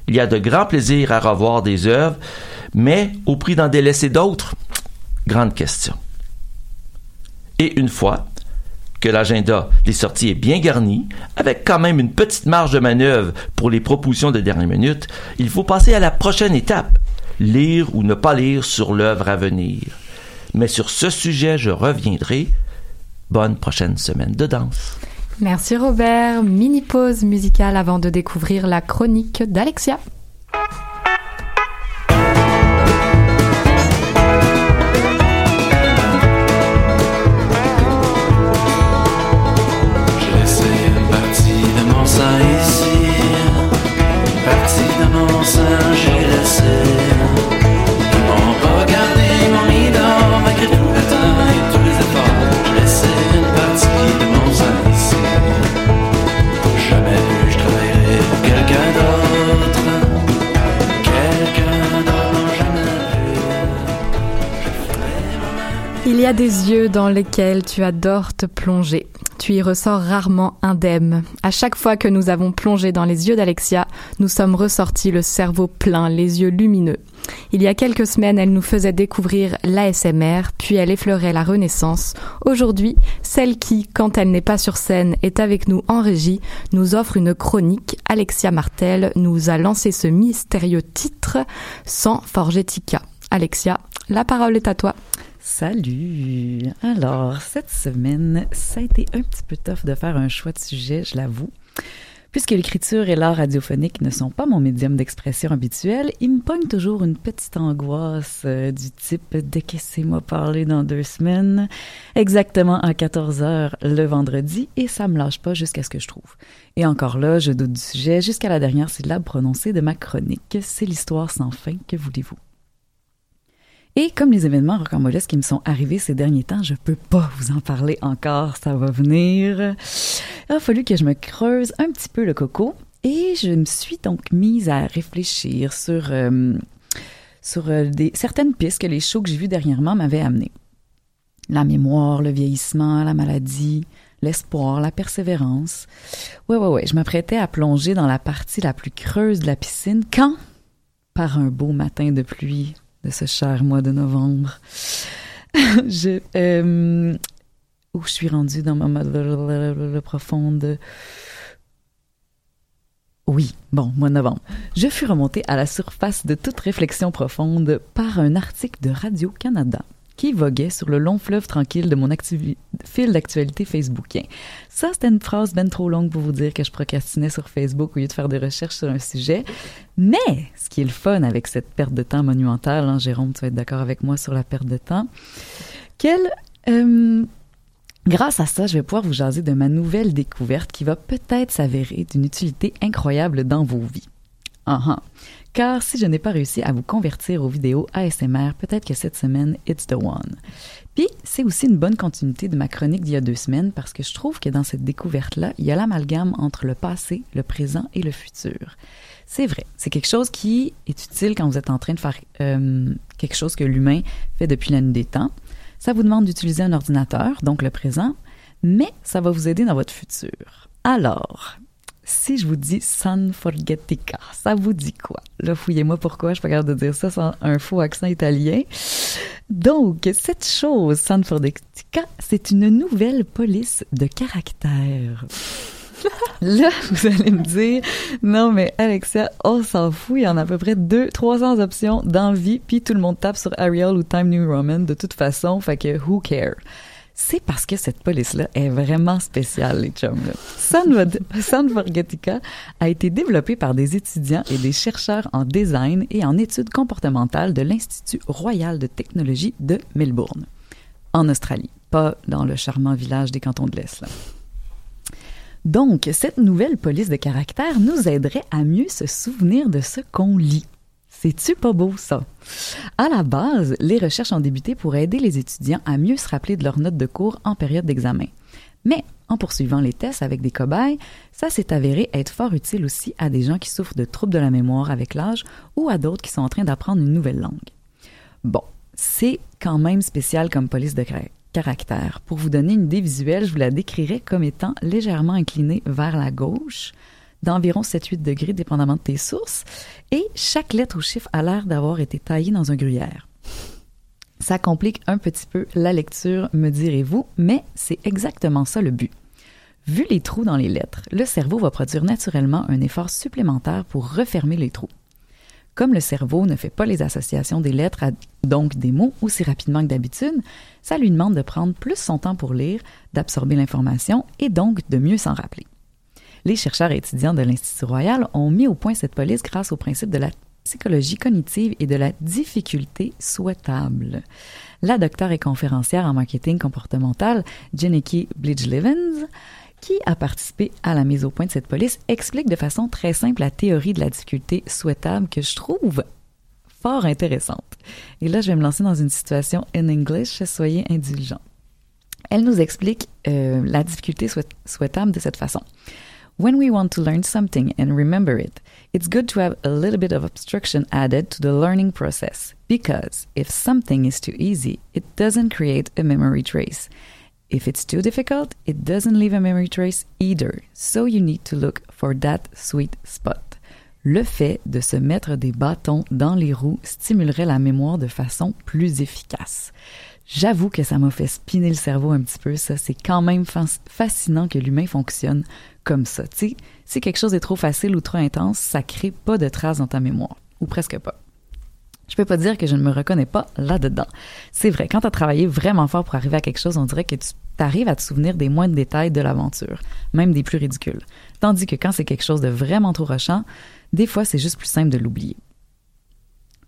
Il y a de grands plaisirs à revoir des œuvres, mais au prix d'en délaisser d'autres Grande question. Et une fois, que l'agenda des sorties est bien garni, avec quand même une petite marge de manœuvre pour les propositions de dernière minute, il faut passer à la prochaine étape, lire ou ne pas lire sur l'œuvre à venir. Mais sur ce sujet, je reviendrai. Bonne prochaine semaine de danse. Merci Robert. Mini pause musicale avant de découvrir la chronique d'Alexia. Des yeux dans lesquels tu adores te plonger. Tu y ressors rarement indemne. À chaque fois que nous avons plongé dans les yeux d'Alexia, nous sommes ressortis le cerveau plein, les yeux lumineux. Il y a quelques semaines, elle nous faisait découvrir l'ASMR, puis elle effleurait la Renaissance. Aujourd'hui, celle qui, quand elle n'est pas sur scène, est avec nous en régie, nous offre une chronique. Alexia Martel nous a lancé ce mystérieux titre sans Forgetica. Alexia, la parole est à toi. Salut! Alors, cette semaine, ça a été un petit peu tough de faire un choix de sujet, je l'avoue. Puisque l'écriture et l'art radiophonique ne sont pas mon médium d'expression habituel, il me pogne toujours une petite angoisse euh, du type décaissez-moi parler dans deux semaines, exactement à 14 heures le vendredi, et ça me lâche pas jusqu'à ce que je trouve. Et encore là, je doute du sujet jusqu'à la dernière syllabe prononcée de ma chronique. C'est l'histoire sans fin, que voulez-vous? Et comme les événements rocambolesques qui me sont arrivés ces derniers temps, je peux pas vous en parler encore, ça va venir. Il a fallu que je me creuse un petit peu le coco et je me suis donc mise à réfléchir sur, euh, sur euh, certaines pistes que les shows que j'ai vus dernièrement m'avaient amenées. La mémoire, le vieillissement, la maladie, l'espoir, la persévérance. Ouais, ouais, ouais, je m'apprêtais à plonger dans la partie la plus creuse de la piscine quand, par un beau matin de pluie, de ce cher mois de novembre. *laughs* je, euh, où je suis rendue dans ma mode profonde. Oui, bon, mois de novembre. Je fus remontée à la surface de toute réflexion profonde par un article de Radio-Canada qui voguait sur le long fleuve tranquille de mon fil d'actualité facebookien. Ça, c'était une phrase bien trop longue pour vous dire que je procrastinais sur Facebook au lieu de faire des recherches sur un sujet. Mais, ce qui est le fun avec cette perte de temps monumentale, hein, Jérôme, tu vas être d'accord avec moi sur la perte de temps, quelle... Euh, grâce à ça, je vais pouvoir vous jaser de ma nouvelle découverte qui va peut-être s'avérer d'une utilité incroyable dans vos vies. Uh -huh. Car si je n'ai pas réussi à vous convertir aux vidéos ASMR, peut-être que cette semaine, it's the one. Puis, c'est aussi une bonne continuité de ma chronique d'il y a deux semaines parce que je trouve que dans cette découverte-là, il y a l'amalgame entre le passé, le présent et le futur. C'est vrai, c'est quelque chose qui est utile quand vous êtes en train de faire euh, quelque chose que l'humain fait depuis la nuit des temps. Ça vous demande d'utiliser un ordinateur, donc le présent, mais ça va vous aider dans votre futur. Alors, si je vous dis San Forgetica, ça vous dit quoi? Là, fouillez-moi pourquoi je suis pas capable de dire ça sans un faux accent italien. Donc, cette chose, San Forgetica, c'est une nouvelle police de caractère. *laughs* Là, vous allez me dire, non, mais Alexia, on s'en fout, il y en a à peu près deux, 300 options d'envie, puis tout le monde tape sur Ariel ou Time New Roman de toute façon, fait que who care? C'est parce que cette police-là est vraiment spéciale, les chums. Forgetica a été développée par des étudiants et des chercheurs en design et en études comportementales de l'Institut royal de technologie de Melbourne, en Australie, pas dans le charmant village des cantons de l'Est. Donc, cette nouvelle police de caractère nous aiderait à mieux se souvenir de ce qu'on lit. C'est-tu pas beau, ça? À la base, les recherches ont débuté pour aider les étudiants à mieux se rappeler de leurs notes de cours en période d'examen. Mais en poursuivant les tests avec des cobayes, ça s'est avéré être fort utile aussi à des gens qui souffrent de troubles de la mémoire avec l'âge ou à d'autres qui sont en train d'apprendre une nouvelle langue. Bon, c'est quand même spécial comme police de caractère. Pour vous donner une idée visuelle, je vous la décrirais comme étant légèrement inclinée vers la gauche, d'environ 7-8 degrés, dépendamment de tes sources, et chaque lettre ou chiffre a l'air d'avoir été taillée dans un gruyère. Ça complique un petit peu la lecture, me direz-vous, mais c'est exactement ça le but. Vu les trous dans les lettres, le cerveau va produire naturellement un effort supplémentaire pour refermer les trous. Comme le cerveau ne fait pas les associations des lettres, donc des mots, aussi rapidement que d'habitude, ça lui demande de prendre plus son temps pour lire, d'absorber l'information et donc de mieux s'en rappeler. Les chercheurs et étudiants de l'Institut royal ont mis au point cette police grâce au principe de la psychologie cognitive et de la difficulté souhaitable. La docteure et conférencière en marketing comportemental, Jenneke Bridge-Levens, qui a participé à la mise au point de cette police, explique de façon très simple la théorie de la difficulté souhaitable que je trouve fort intéressante. Et là, je vais me lancer dans une situation in English, soyez indulgents. Elle nous explique euh, la difficulté souhaitable de cette façon. When we want to learn something and remember it, it's good to have a little bit of obstruction added to the learning process because if something is too easy, it doesn't create a memory trace. If it's too difficult, it doesn't leave a memory trace either. So you need to look for that sweet spot. Le fait de se mettre des bâtons dans les roues stimulerait la mémoire de façon plus efficace. J'avoue que ça m'a fait spinner le cerveau un petit peu, ça. C'est quand même fascinant que l'humain fonctionne comme ça. Tu sais, si quelque chose est trop facile ou trop intense, ça crée pas de traces dans ta mémoire. Ou presque pas. Je peux pas dire que je ne me reconnais pas là-dedans. C'est vrai, quand tu as travaillé vraiment fort pour arriver à quelque chose, on dirait que tu arrives à te souvenir des moindres détails de l'aventure, même des plus ridicules. Tandis que quand c'est quelque chose de vraiment trop rochant, des fois c'est juste plus simple de l'oublier.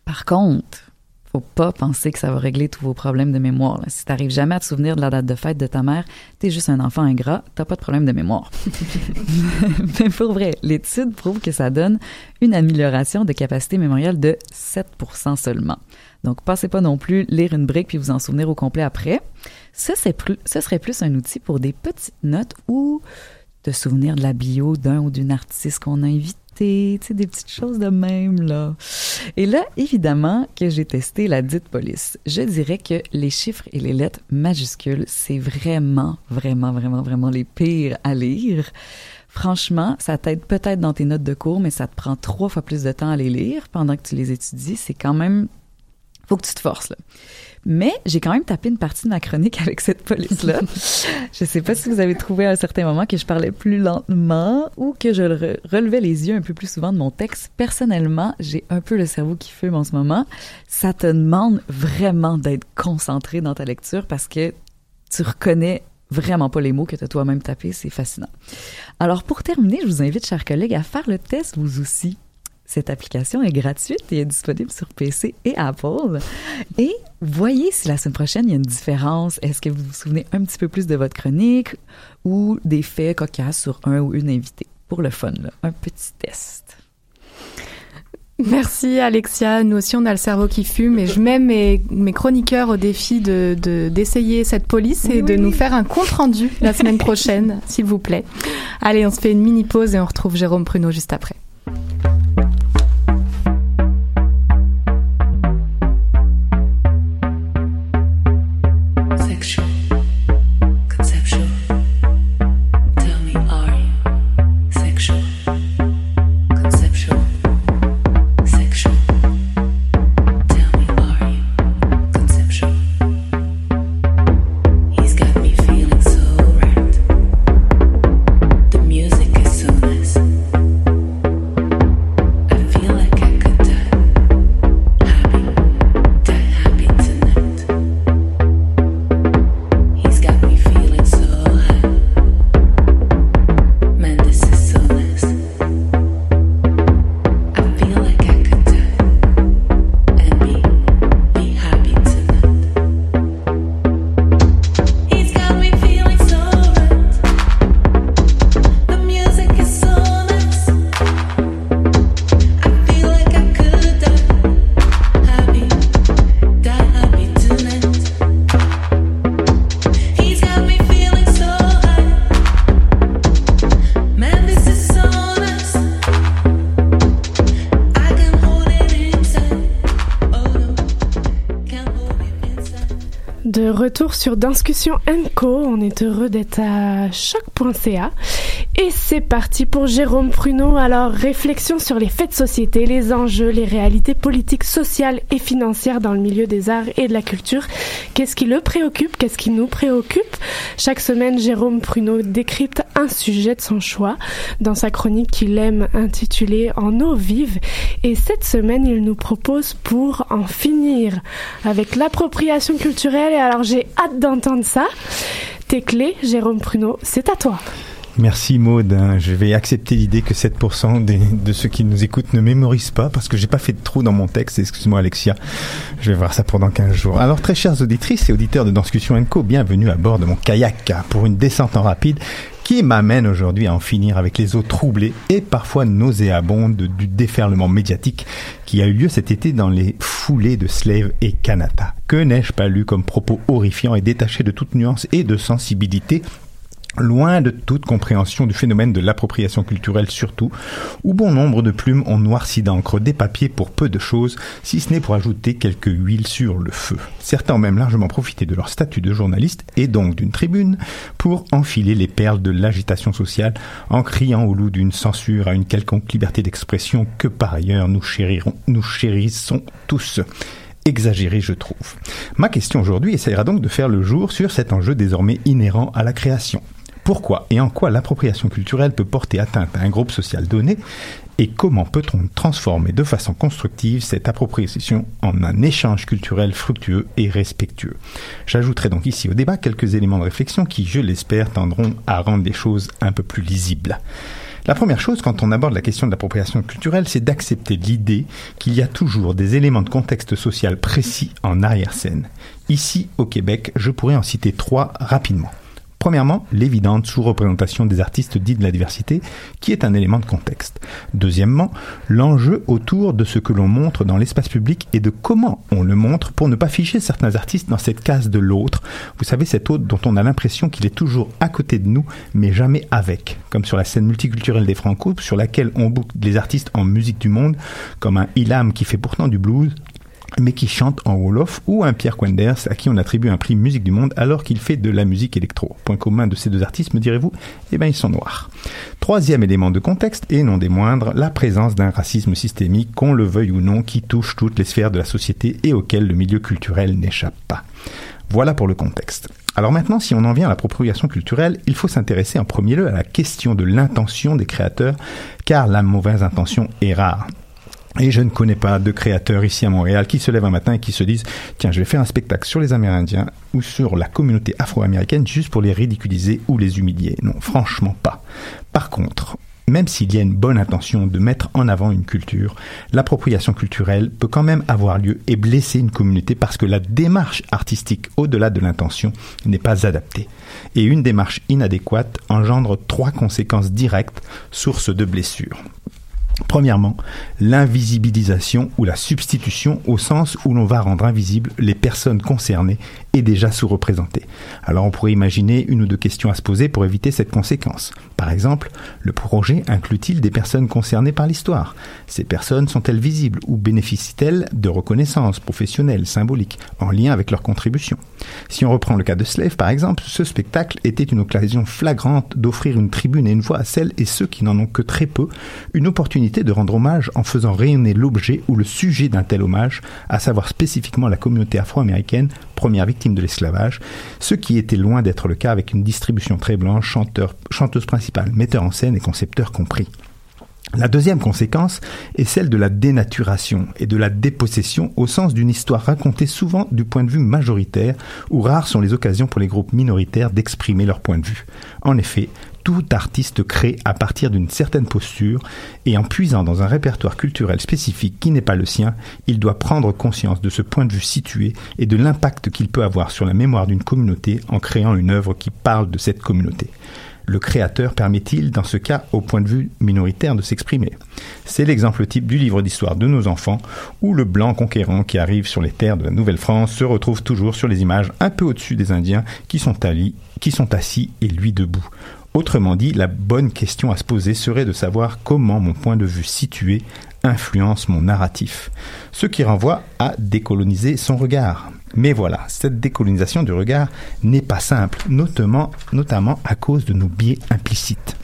Par contre, faut pas penser que ça va régler tous vos problèmes de mémoire. Là. Si t'arrives jamais à te souvenir de la date de fête de ta mère, t'es juste un enfant ingrat, t'as pas de problème de mémoire. *laughs* Mais pour vrai, l'étude prouve que ça donne une amélioration de capacité mémorielle de 7% seulement. Donc, passez pas non plus lire une brique puis vous en souvenir au complet après. Ça, c'est plus, ce serait plus un outil pour des petites notes ou de souvenir de la bio d'un ou d'une artiste qu'on a invité des petites choses de même, là. Et là, évidemment, que j'ai testé la dite police. Je dirais que les chiffres et les lettres majuscules, c'est vraiment, vraiment, vraiment, vraiment les pires à lire. Franchement, ça t'aide peut-être dans tes notes de cours, mais ça te prend trois fois plus de temps à les lire pendant que tu les étudies. C'est quand même... Faut que tu te forces, là. Mais j'ai quand même tapé une partie de ma chronique avec cette police-là. *laughs* je sais pas si vous avez trouvé à un certain moment que je parlais plus lentement ou que je relevais les yeux un peu plus souvent de mon texte. Personnellement, j'ai un peu le cerveau qui fume en ce moment. Ça te demande vraiment d'être concentré dans ta lecture parce que tu reconnais vraiment pas les mots que tu as toi-même tapés. C'est fascinant. Alors, pour terminer, je vous invite, chers collègues, à faire le test vous aussi. Cette application est gratuite et est disponible sur PC et Apple. Et voyez si la semaine prochaine, il y a une différence. Est-ce que vous vous souvenez un petit peu plus de votre chronique ou des faits cocasses sur un ou une invitée? Pour le fun, un petit test. Merci Alexia. Nous aussi, on a le cerveau qui fume et je mets mes, mes chroniqueurs au défi de, d'essayer cette police et de nous faire un compte rendu la semaine prochaine, *laughs* s'il vous plaît. Allez, on se fait une mini pause et on retrouve Jérôme Pruneau juste après. Sur Discussion Co. On est heureux d'être à choc.ca. Et c'est parti pour Jérôme Pruneau. Alors, réflexion sur les faits de société, les enjeux, les réalités politiques, sociales et financières dans le milieu des arts et de la culture. Qu'est-ce qui le préoccupe? Qu'est-ce qui nous préoccupe? Chaque semaine, Jérôme Pruneau décrypte un sujet de son choix dans sa chronique qu'il aime intitulée En eau vive. Et cette semaine, il nous propose pour en finir avec l'appropriation culturelle. Et alors, j'ai hâte d'entendre ça. Tes clés, Jérôme Pruneau, c'est à toi. Merci Maude. Hein. Je vais accepter l'idée que 7% de ceux qui nous écoutent ne mémorisent pas parce que j'ai pas fait de trou dans mon texte. Excuse-moi Alexia. Je vais voir ça pendant 15 jours. Alors très chères auditrices et auditeurs de Danscussion Co, bienvenue à bord de mon kayak pour une descente en rapide qui m'amène aujourd'hui à en finir avec les eaux troublées et parfois nauséabondes du déferlement médiatique qui a eu lieu cet été dans les foulées de Slave et Kanata. Que n'ai-je pas lu comme propos horrifiants et détachés de toute nuance et de sensibilité Loin de toute compréhension du phénomène de l'appropriation culturelle surtout, où bon nombre de plumes ont noirci d'encre des papiers pour peu de choses, si ce n'est pour ajouter quelques huiles sur le feu. Certains ont même largement profité de leur statut de journaliste et donc d'une tribune pour enfiler les perles de l'agitation sociale en criant au loup d'une censure à une quelconque liberté d'expression que par ailleurs nous, chérirons, nous chérissons tous exagéré, je trouve. Ma question aujourd'hui essaiera donc de faire le jour sur cet enjeu désormais inhérent à la création. Pourquoi et en quoi l'appropriation culturelle peut porter atteinte à un groupe social donné et comment peut-on transformer de façon constructive cette appropriation en un échange culturel fructueux et respectueux. J'ajouterai donc ici au débat quelques éléments de réflexion qui, je l'espère, tendront à rendre les choses un peu plus lisibles. La première chose quand on aborde la question de l'appropriation culturelle, c'est d'accepter l'idée qu'il y a toujours des éléments de contexte social précis en arrière-scène. Ici, au Québec, je pourrais en citer trois rapidement. Premièrement, l'évidente sous-représentation des artistes dits de la diversité, qui est un élément de contexte. Deuxièmement, l'enjeu autour de ce que l'on montre dans l'espace public et de comment on le montre pour ne pas ficher certains artistes dans cette case de l'autre. Vous savez, cet autre dont on a l'impression qu'il est toujours à côté de nous, mais jamais avec. Comme sur la scène multiculturelle des Franco, sur laquelle on boucle des artistes en musique du monde, comme un Ilam qui fait pourtant du blues, mais qui chante en Wolof, ou un Pierre Quenders à qui on attribue un prix musique du monde alors qu'il fait de la musique électro. Point commun de ces deux artistes, me direz-vous? Eh bien, ils sont noirs. Troisième élément de contexte, et non des moindres, la présence d'un racisme systémique, qu'on le veuille ou non, qui touche toutes les sphères de la société et auquel le milieu culturel n'échappe pas. Voilà pour le contexte. Alors maintenant, si on en vient à l'appropriation culturelle, il faut s'intéresser en premier lieu à la question de l'intention des créateurs, car la mauvaise intention est rare. Et je ne connais pas de créateurs ici à Montréal qui se lèvent un matin et qui se disent tiens je vais faire un spectacle sur les Amérindiens ou sur la communauté afro-américaine juste pour les ridiculiser ou les humilier. Non, franchement pas. Par contre, même s'il y a une bonne intention de mettre en avant une culture, l'appropriation culturelle peut quand même avoir lieu et blesser une communauté parce que la démarche artistique au-delà de l'intention n'est pas adaptée. Et une démarche inadéquate engendre trois conséquences directes, source de blessures. Premièrement, l'invisibilisation ou la substitution au sens où l'on va rendre invisibles les personnes concernées et déjà sous-représentées. Alors on pourrait imaginer une ou deux questions à se poser pour éviter cette conséquence. Par exemple, le projet inclut-il des personnes concernées par l'histoire? Ces personnes sont-elles visibles ou bénéficient-elles de reconnaissance professionnelle, symbolique, en lien avec leur contribution? Si on reprend le cas de Slave par exemple, ce spectacle était une occasion flagrante d'offrir une tribune et une voix à celles et ceux qui n'en ont que très peu, une opportunité de rendre hommage en faisant rayonner l'objet ou le sujet d'un tel hommage, à savoir spécifiquement la communauté afro-américaine, première victime de l'esclavage, ce qui était loin d'être le cas avec une distribution très blanche, chanteuse principale, metteur en scène et concepteur compris. La deuxième conséquence est celle de la dénaturation et de la dépossession au sens d'une histoire racontée souvent du point de vue majoritaire, où rares sont les occasions pour les groupes minoritaires d'exprimer leur point de vue. En effet, tout artiste crée à partir d'une certaine posture et en puisant dans un répertoire culturel spécifique qui n'est pas le sien, il doit prendre conscience de ce point de vue situé et de l'impact qu'il peut avoir sur la mémoire d'une communauté en créant une œuvre qui parle de cette communauté. Le créateur permet-il, dans ce cas, au point de vue minoritaire de s'exprimer? C'est l'exemple type du livre d'histoire de nos enfants, où le blanc conquérant qui arrive sur les terres de la Nouvelle-France se retrouve toujours sur les images un peu au-dessus des Indiens qui sont, qui sont assis et lui debout. Autrement dit, la bonne question à se poser serait de savoir comment mon point de vue situé influence mon narratif, ce qui renvoie à décoloniser son regard. Mais voilà, cette décolonisation du regard n'est pas simple, notamment, à cause de nos biais implicites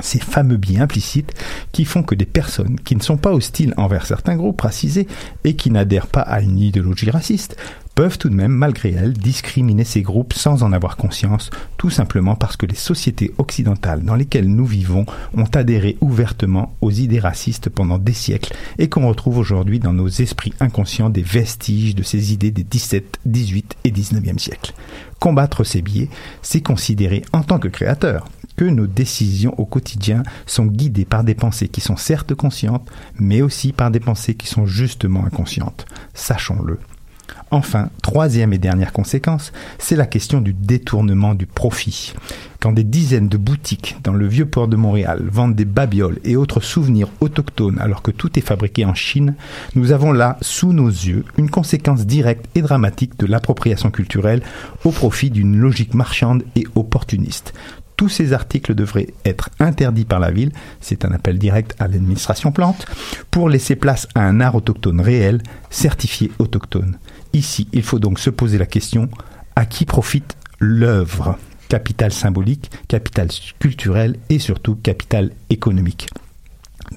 ces fameux biais implicites qui font que des personnes qui ne sont pas hostiles envers certains groupes racisés et qui n'adhèrent pas à une idéologie raciste peuvent tout de même, malgré elles, discriminer ces groupes sans en avoir conscience, tout simplement parce que les sociétés occidentales dans lesquelles nous vivons ont adhéré ouvertement aux idées racistes pendant des siècles et qu'on retrouve aujourd'hui dans nos esprits inconscients des vestiges de ces idées des 17, 18 et 19e siècles. Combattre ces biais, c'est considérer en tant que créateur que nos décisions au quotidien sont guidées par des pensées qui sont certes conscientes, mais aussi par des pensées qui sont justement inconscientes. Sachons-le. Enfin, troisième et dernière conséquence, c'est la question du détournement du profit. Quand des dizaines de boutiques dans le vieux port de Montréal vendent des babioles et autres souvenirs autochtones alors que tout est fabriqué en Chine, nous avons là, sous nos yeux, une conséquence directe et dramatique de l'appropriation culturelle au profit d'une logique marchande et opportuniste Tous ces articles devraient être interdits par la ville, c'est un appel direct à l'administration plante, pour laisser place à un art autochtone réel, certifié autochtone. Ici, il faut donc se poser la question, à qui profite l'œuvre? Capital symbolique, capital culturel et surtout capital économique.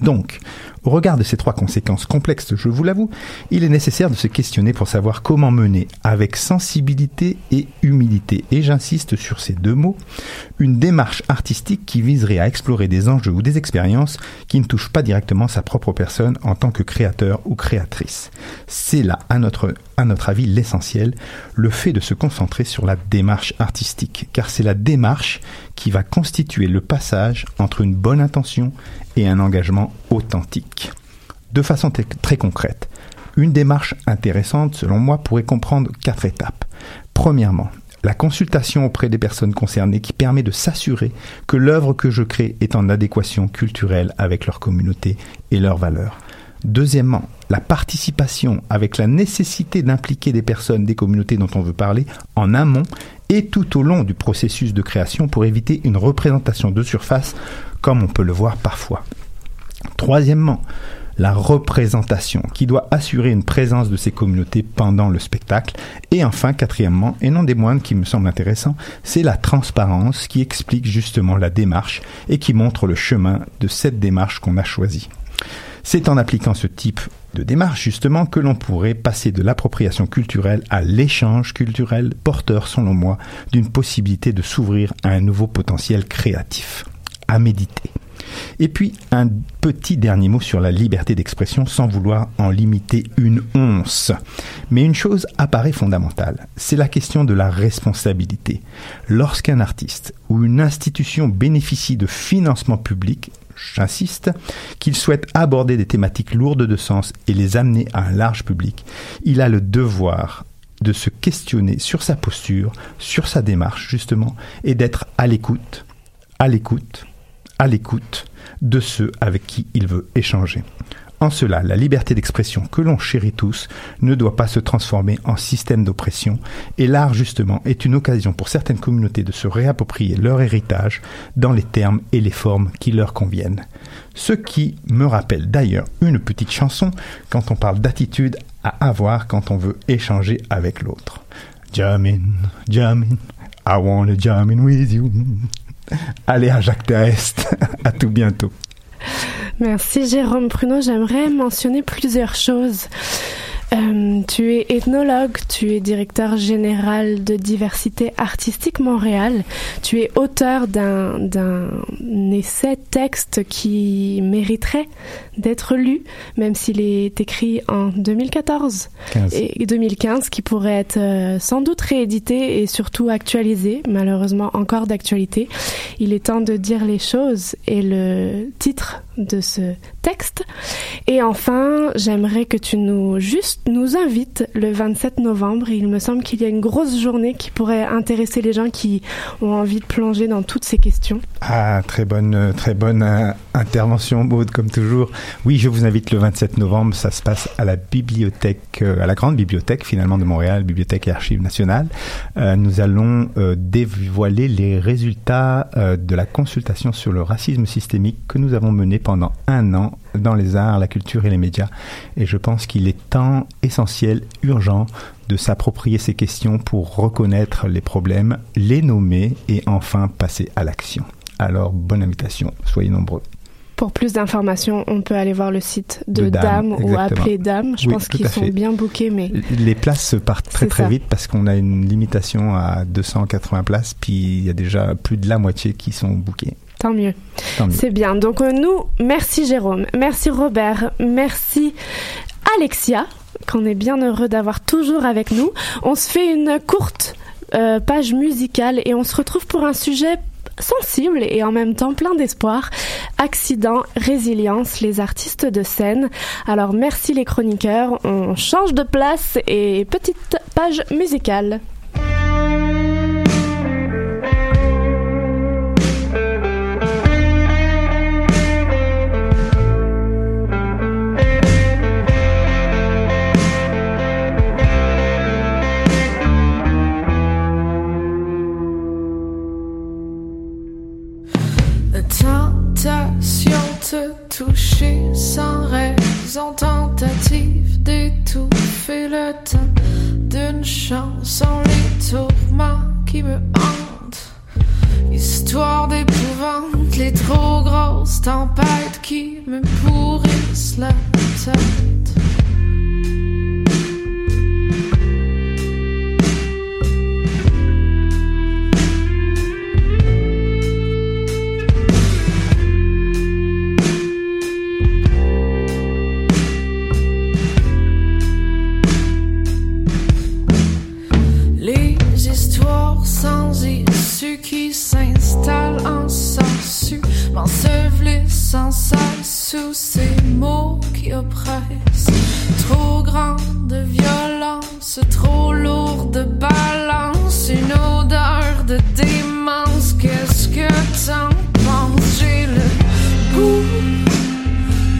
Donc, au regard de ces trois conséquences complexes, je vous l'avoue, il est nécessaire de se questionner pour savoir comment mener, avec sensibilité et humilité, et j'insiste sur ces deux mots, une démarche artistique qui viserait à explorer des enjeux ou des expériences qui ne touchent pas directement sa propre personne en tant que créateur ou créatrice. C'est là, à notre, à notre avis, l'essentiel, le fait de se concentrer sur la démarche artistique, car c'est la démarche qui va constituer le passage entre une bonne intention et un engagement authentique. De façon très concrète, une démarche intéressante, selon moi, pourrait comprendre quatre étapes. Premièrement, la consultation auprès des personnes concernées qui permet de s'assurer que l'œuvre que je crée est en adéquation culturelle avec leur communauté et leurs valeurs. Deuxièmement, la participation avec la nécessité d'impliquer des personnes des communautés dont on veut parler en amont et tout au long du processus de création pour éviter une représentation de surface comme on peut le voir parfois. Troisièmement, la représentation qui doit assurer une présence de ces communautés pendant le spectacle. Et enfin, quatrièmement, et non des moindres qui me semble intéressant, c'est la transparence qui explique justement la démarche et qui montre le chemin de cette démarche qu'on a choisie. C'est en appliquant ce type de démarche justement que l'on pourrait passer de l'appropriation culturelle à l'échange culturel, porteur selon moi d'une possibilité de s'ouvrir à un nouveau potentiel créatif. À méditer. Et puis un petit dernier mot sur la liberté d'expression sans vouloir en limiter une once. Mais une chose apparaît fondamentale, c'est la question de la responsabilité. Lorsqu'un artiste ou une institution bénéficie de financement public, j'insiste, qu'il souhaite aborder des thématiques lourdes de sens et les amener à un large public, il a le devoir de se questionner sur sa posture, sur sa démarche justement, et d'être à l'écoute, à l'écoute, à l'écoute de ceux avec qui il veut échanger. En cela, la liberté d'expression que l'on chérit tous ne doit pas se transformer en système d'oppression, et l'art justement est une occasion pour certaines communautés de se réapproprier leur héritage dans les termes et les formes qui leur conviennent. Ce qui me rappelle d'ailleurs une petite chanson quand on parle d'attitude à avoir quand on veut échanger avec l'autre. Jamin, Jamin, I wanna jamin with you. Allez à Jacques *laughs* à tout bientôt. Merci Jérôme Pruneau. J'aimerais mentionner plusieurs choses. Euh, tu es ethnologue, tu es directeur général de diversité artistique Montréal. Tu es auteur d'un, d'un essai texte qui mériterait d'être lu, même s'il est écrit en 2014 et 2015, qui pourrait être euh, sans doute réédité et surtout actualisé, malheureusement encore d'actualité. Il est temps de dire les choses et le titre de ce Et enfin, j'aimerais que tu nous juste nous invites le 27 novembre. Il me semble qu'il y a une grosse journée qui pourrait intéresser les gens qui ont envie de plonger dans toutes ces questions. Ah, très bonne, très bonne euh, intervention, Maud, comme toujours. Oui, je vous invite le 27 novembre. Ça se passe à la bibliothèque, euh, à la grande bibliothèque finalement de Montréal, Bibliothèque et Archives nationales. Euh, nous allons dévoiler les résultats de la consultation sur le racisme systémique que nous avons menée pendant un an dans les arts, la culture et les médias. Et je pense qu'il est temps, essentiel, urgent de s'approprier ces questions pour reconnaître les problèmes, les nommer et enfin passer à l'action. Alors, bonne invitation, soyez nombreux. Pour plus d'informations, on peut aller voir le site de, Dame, ou appeler Dame. Je pense qu'ils sont bien bookés, mais les places partent très très vite parce qu'on a une limitation à 280 places, puis il y a déjà plus de la moitié qui sont bookées. Tant mieux. C'est bien. Donc euh, nous, merci Jérôme, merci Robert, merci Alexia, qu'on est bien heureux d'avoir toujours avec nous. On se fait une courte euh, page musicale et on se retrouve pour un sujet sensible et en même temps plein d'espoir. Accident, résilience, les artistes de scène. Alors merci les chroniqueurs, on change de place et petite page musicale. Te toucher sans raison, tentative d'étouffer le temps d'une chanson, les tourments qui me hantent. Histoire d'épouvante, les trop grosses tempêtes qui me pourrissent la tête. Issue qui s'installent en sensu, m'ensevelissent sans cesse sous ces mots qui oppressent. Trop grande violence, trop lourde balance, une odeur de démence. Qu'est-ce que t'en penses? J'ai le goût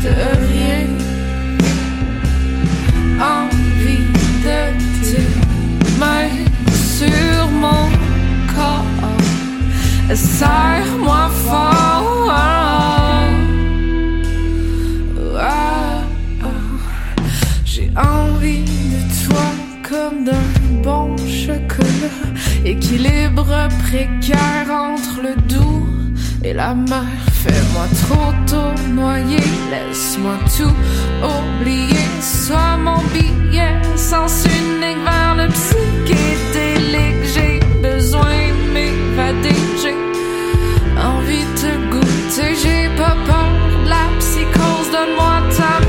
de rien, envie de tes mains sur. Serre-moi fort. Ah, ah. J'ai envie de toi comme d'un bon chocolat. Équilibre précaire entre le doux et la mer. Fais-moi trop tôt noyer, laisse-moi tout oublier. Sois mon billet, sens unique vers le psychédélique. J'ai besoin de j'ai envie de te goûter. J'ai pas peur de la psychose, donne-moi ta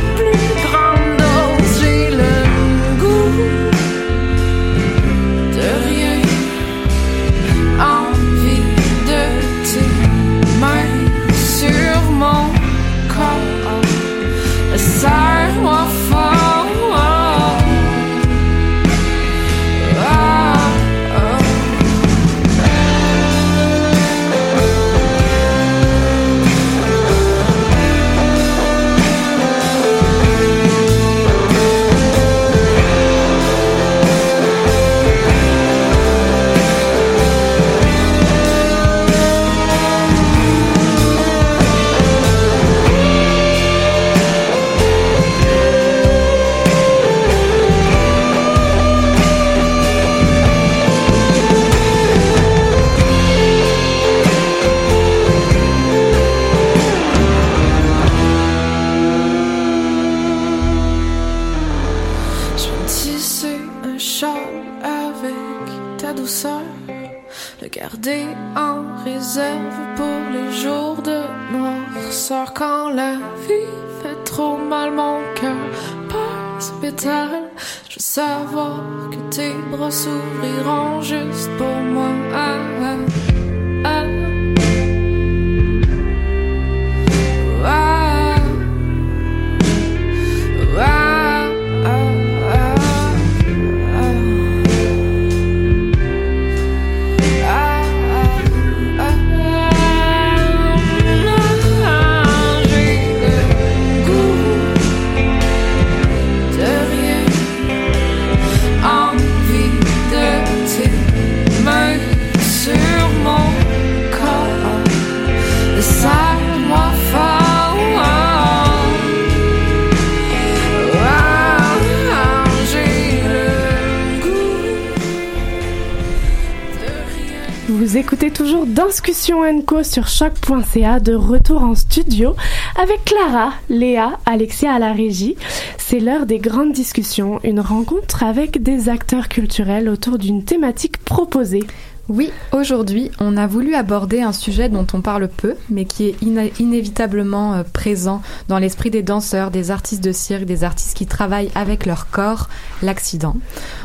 Discussion Co sur choc.ca de retour en studio avec Clara, Léa, Alexia à la régie. C'est l'heure des grandes discussions, une rencontre avec des acteurs culturels autour d'une thématique proposée. Oui, aujourd'hui, on a voulu aborder un sujet dont on parle peu, mais qui est inévitablement euh, présent dans l'esprit des danseurs, des artistes de cirque, des artistes qui travaillent avec leur corps, l'accident.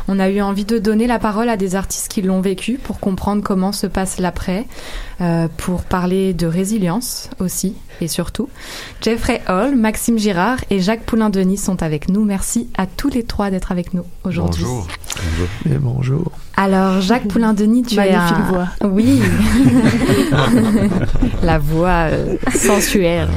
On a eu envie de donner la parole à des artistes qui l'ont vécu pour comprendre comment se passe l'après, euh, pour parler de résilience aussi et surtout. Jeffrey Hall, Maxime Girard et Jacques Poulain-Denis sont avec nous. Merci à tous les trois d'être avec nous aujourd'hui. Et bonjour. Alors, Jacques Poulain-Denis, tu es Magnifique un... voix. Oui. *laughs* La voix euh, sensuelle.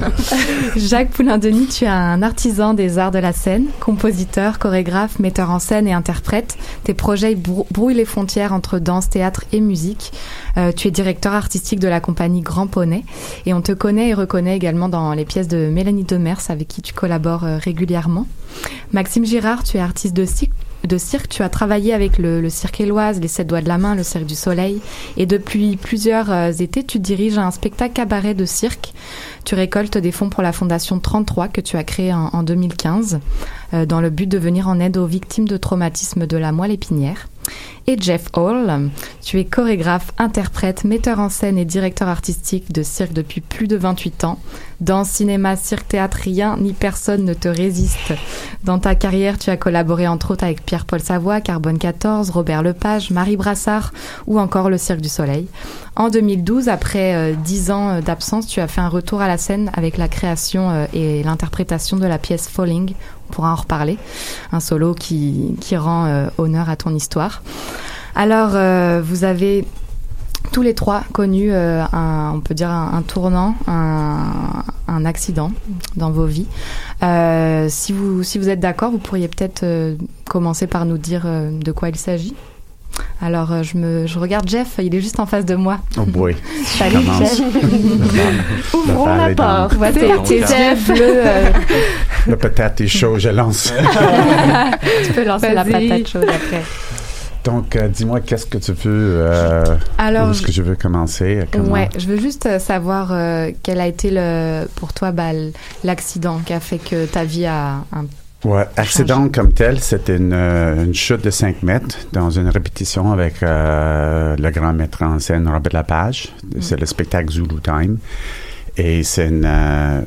Jacques Poulain-Denis, tu es un artisan des arts de la scène, compositeur, chorégraphe, metteur en scène et interprète. Tes projets brou- brouillent les frontières entre danse, théâtre et musique. Euh, tu es directeur artistique artistique de la compagnie Grand Poney. Et on te connaît et reconnaît également dans les pièces de Mélanie Demers, avec qui tu collabores euh, régulièrement. Maxime Girard, tu es artiste de cycle de cirque. Tu as travaillé avec le, Cirque Éloise, les Sept Doigts de la Main, le Cirque du Soleil. Et depuis plusieurs euh, étés, tu diriges un spectacle cabaret de cirque. Tu récoltes des fonds pour la Fondation 33 que tu as créée en, en 2015 euh, dans le but de venir en aide aux victimes de traumatisme de la moelle épinière et Jeff Hall. Tu es chorégraphe, interprète, metteur en scène et directeur artistique de cirque depuis plus de 28 ans. Dans cinéma, cirque, théâtre, rien ni personne ne te résiste. Dans ta carrière, tu as collaboré entre autres avec Pierre-Paul Savoie, Carbone 14, Robert Lepage, Marie Brassard ou encore le Cirque du Soleil. En 2012, après euh, 10 ans d'absence, tu as fait un retour à la scène avec la création euh, et l'interprétation de la pièce Falling on pourra en reparler. Un solo qui, qui rend euh, honneur à ton histoire. Alors, euh, vous avez tous les trois connu, un, on peut dire, un, tournant, un, accident dans vos vies. Si, vous, si vous êtes d'accord, vous pourriez peut-être commencer par nous dire de quoi il s'agit. Alors, euh, je, me, je regarde Jeff, il est juste en face de moi. Oh boy. *laughs* Salut, Jeff. Ouvrons la porte. T'es, Jeff, le... Euh... *laughs* La patate est chaude, je lance. *laughs* tu peux lancer la patate chaude après. Donc, euh, dis-moi, qu'est-ce que tu veux... Euh, Alors, est-ce que je veux commencer? Comment? Ouais, je veux juste savoir euh, quel a été, le, pour toi, bah, l'accident qui a fait que ta vie a un Ouais, accident comme tel, c'était une, une, chute de 5 mètres dans une répétition avec euh, le grand maître en scène Robert Lapage. Mm. C'est le spectacle Zulu Time. Et c'est une, euh,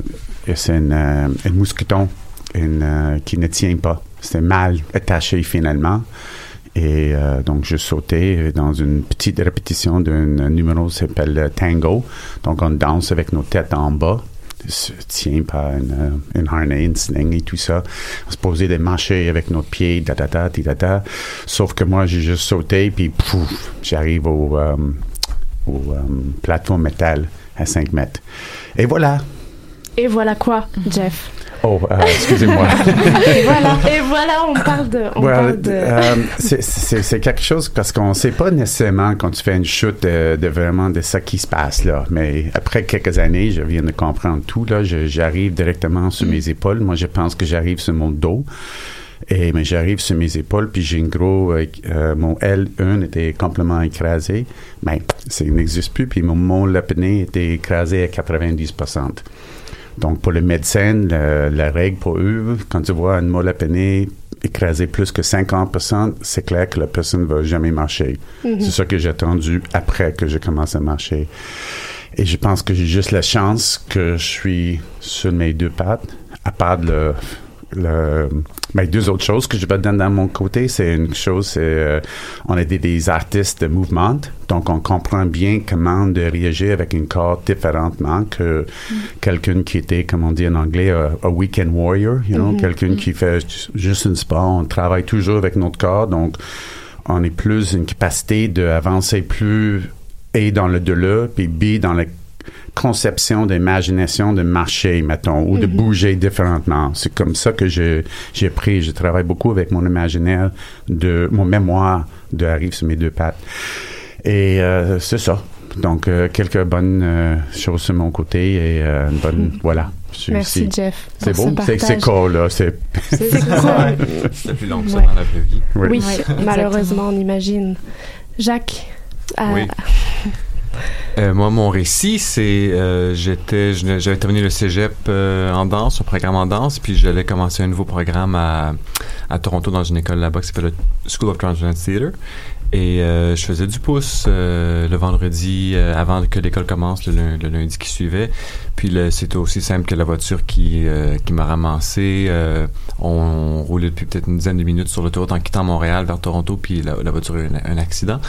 c'est une, euh, une mousqueton une, qui ne tient pas. C'était mal attaché finalement. Et euh, donc, je sautais dans une petite répétition d'un numéro qui s'appelle Tango. Donc, on danse avec nos têtes en bas se tient par une, une harnais, une sling et tout ça. On se posait des marcher avec notre pied, da da da, da da. Sauf que moi, j'ai juste sauté, puis pouf, j'arrive au, euh, au euh, plateforme métal à 5 mètres. Et voilà. Et voilà quoi, Jeff? Oh, euh, excusez-moi. *laughs* et voilà, et voilà, on parle de. On well, parle de... euh, c'est quelque chose parce qu'on ne sait pas nécessairement quand tu fais une chute de, de, vraiment de ça qui se passe là. Mais après quelques années, je viens de comprendre tout là. J'arrive directement sur mes épaules. Moi, je pense que j'arrive sur mon dos. Et mais j'arrive sur mes épaules, puis j'ai une gros, euh, mon L1 était complètement écrasé. Mais ça n'existe plus, puis mon, mon était écrasé à 90%. Donc, pour le médecin, le, la règle pour eux, quand tu vois une moelle à peiner écraser plus que 50% c'est clair que la personne ne va jamais marcher. Mm -hmm. C'est ça que j'ai attendu après que je commence à marcher. Et je pense que j'ai juste la chance que je suis sur mes deux pattes, à part le, le, ben, deux autres choses que je vais donner dans mon côté, c'est une chose, c'est euh, on est des, des, artistes de mouvement, donc on comprend bien comment de réagir avec un corps différemment que mm. quelqu'un qui était, comme on dit en anglais, a, a weekend warrior, you know, mm -hmm. quelqu'un qui fait juste un sport. On travaille toujours avec notre corps, donc on est plus une capacité d'avancer plus et dans le delà, puis B dans le conception d'imagination de marcher, mettons, ou de mm -hmm. bouger différemment. C'est comme ça que j'ai pris. Je travaille beaucoup avec mon imaginaire, de mon mémoire de arrive sur mes deux pattes. Et euh, c'est ça. Donc, euh, quelques bonnes euh, choses sur mon côté et euh, une bonne. Mm -hmm. Voilà. Merci, ici. Jeff. C'est beau. C'est cool, là. C'est *laughs* cool. Plus long que ça ouais. dans la vraie vie. Oui, oui malheureusement, on imagine. Jacques. oui. Euh, moi, mon récit, c'est euh, j'étais, j'avais terminé le cégep euh, en danse, un programme en danse, puis j'allais commencer un nouveau programme à, Toronto dans une école là-bas qui s'appelle le School of Transdance Theatre. Et euh, je faisais du pouce le vendredi avant que l'école commence, le, lundi qui suivait. Puis c'était aussi simple que la voiture qui, qui m'a ramassé. On, roulait depuis peut-être une dizaine de minutes sur l'autoroute en quittant Montréal vers Toronto, puis la, voiture a eu un accident.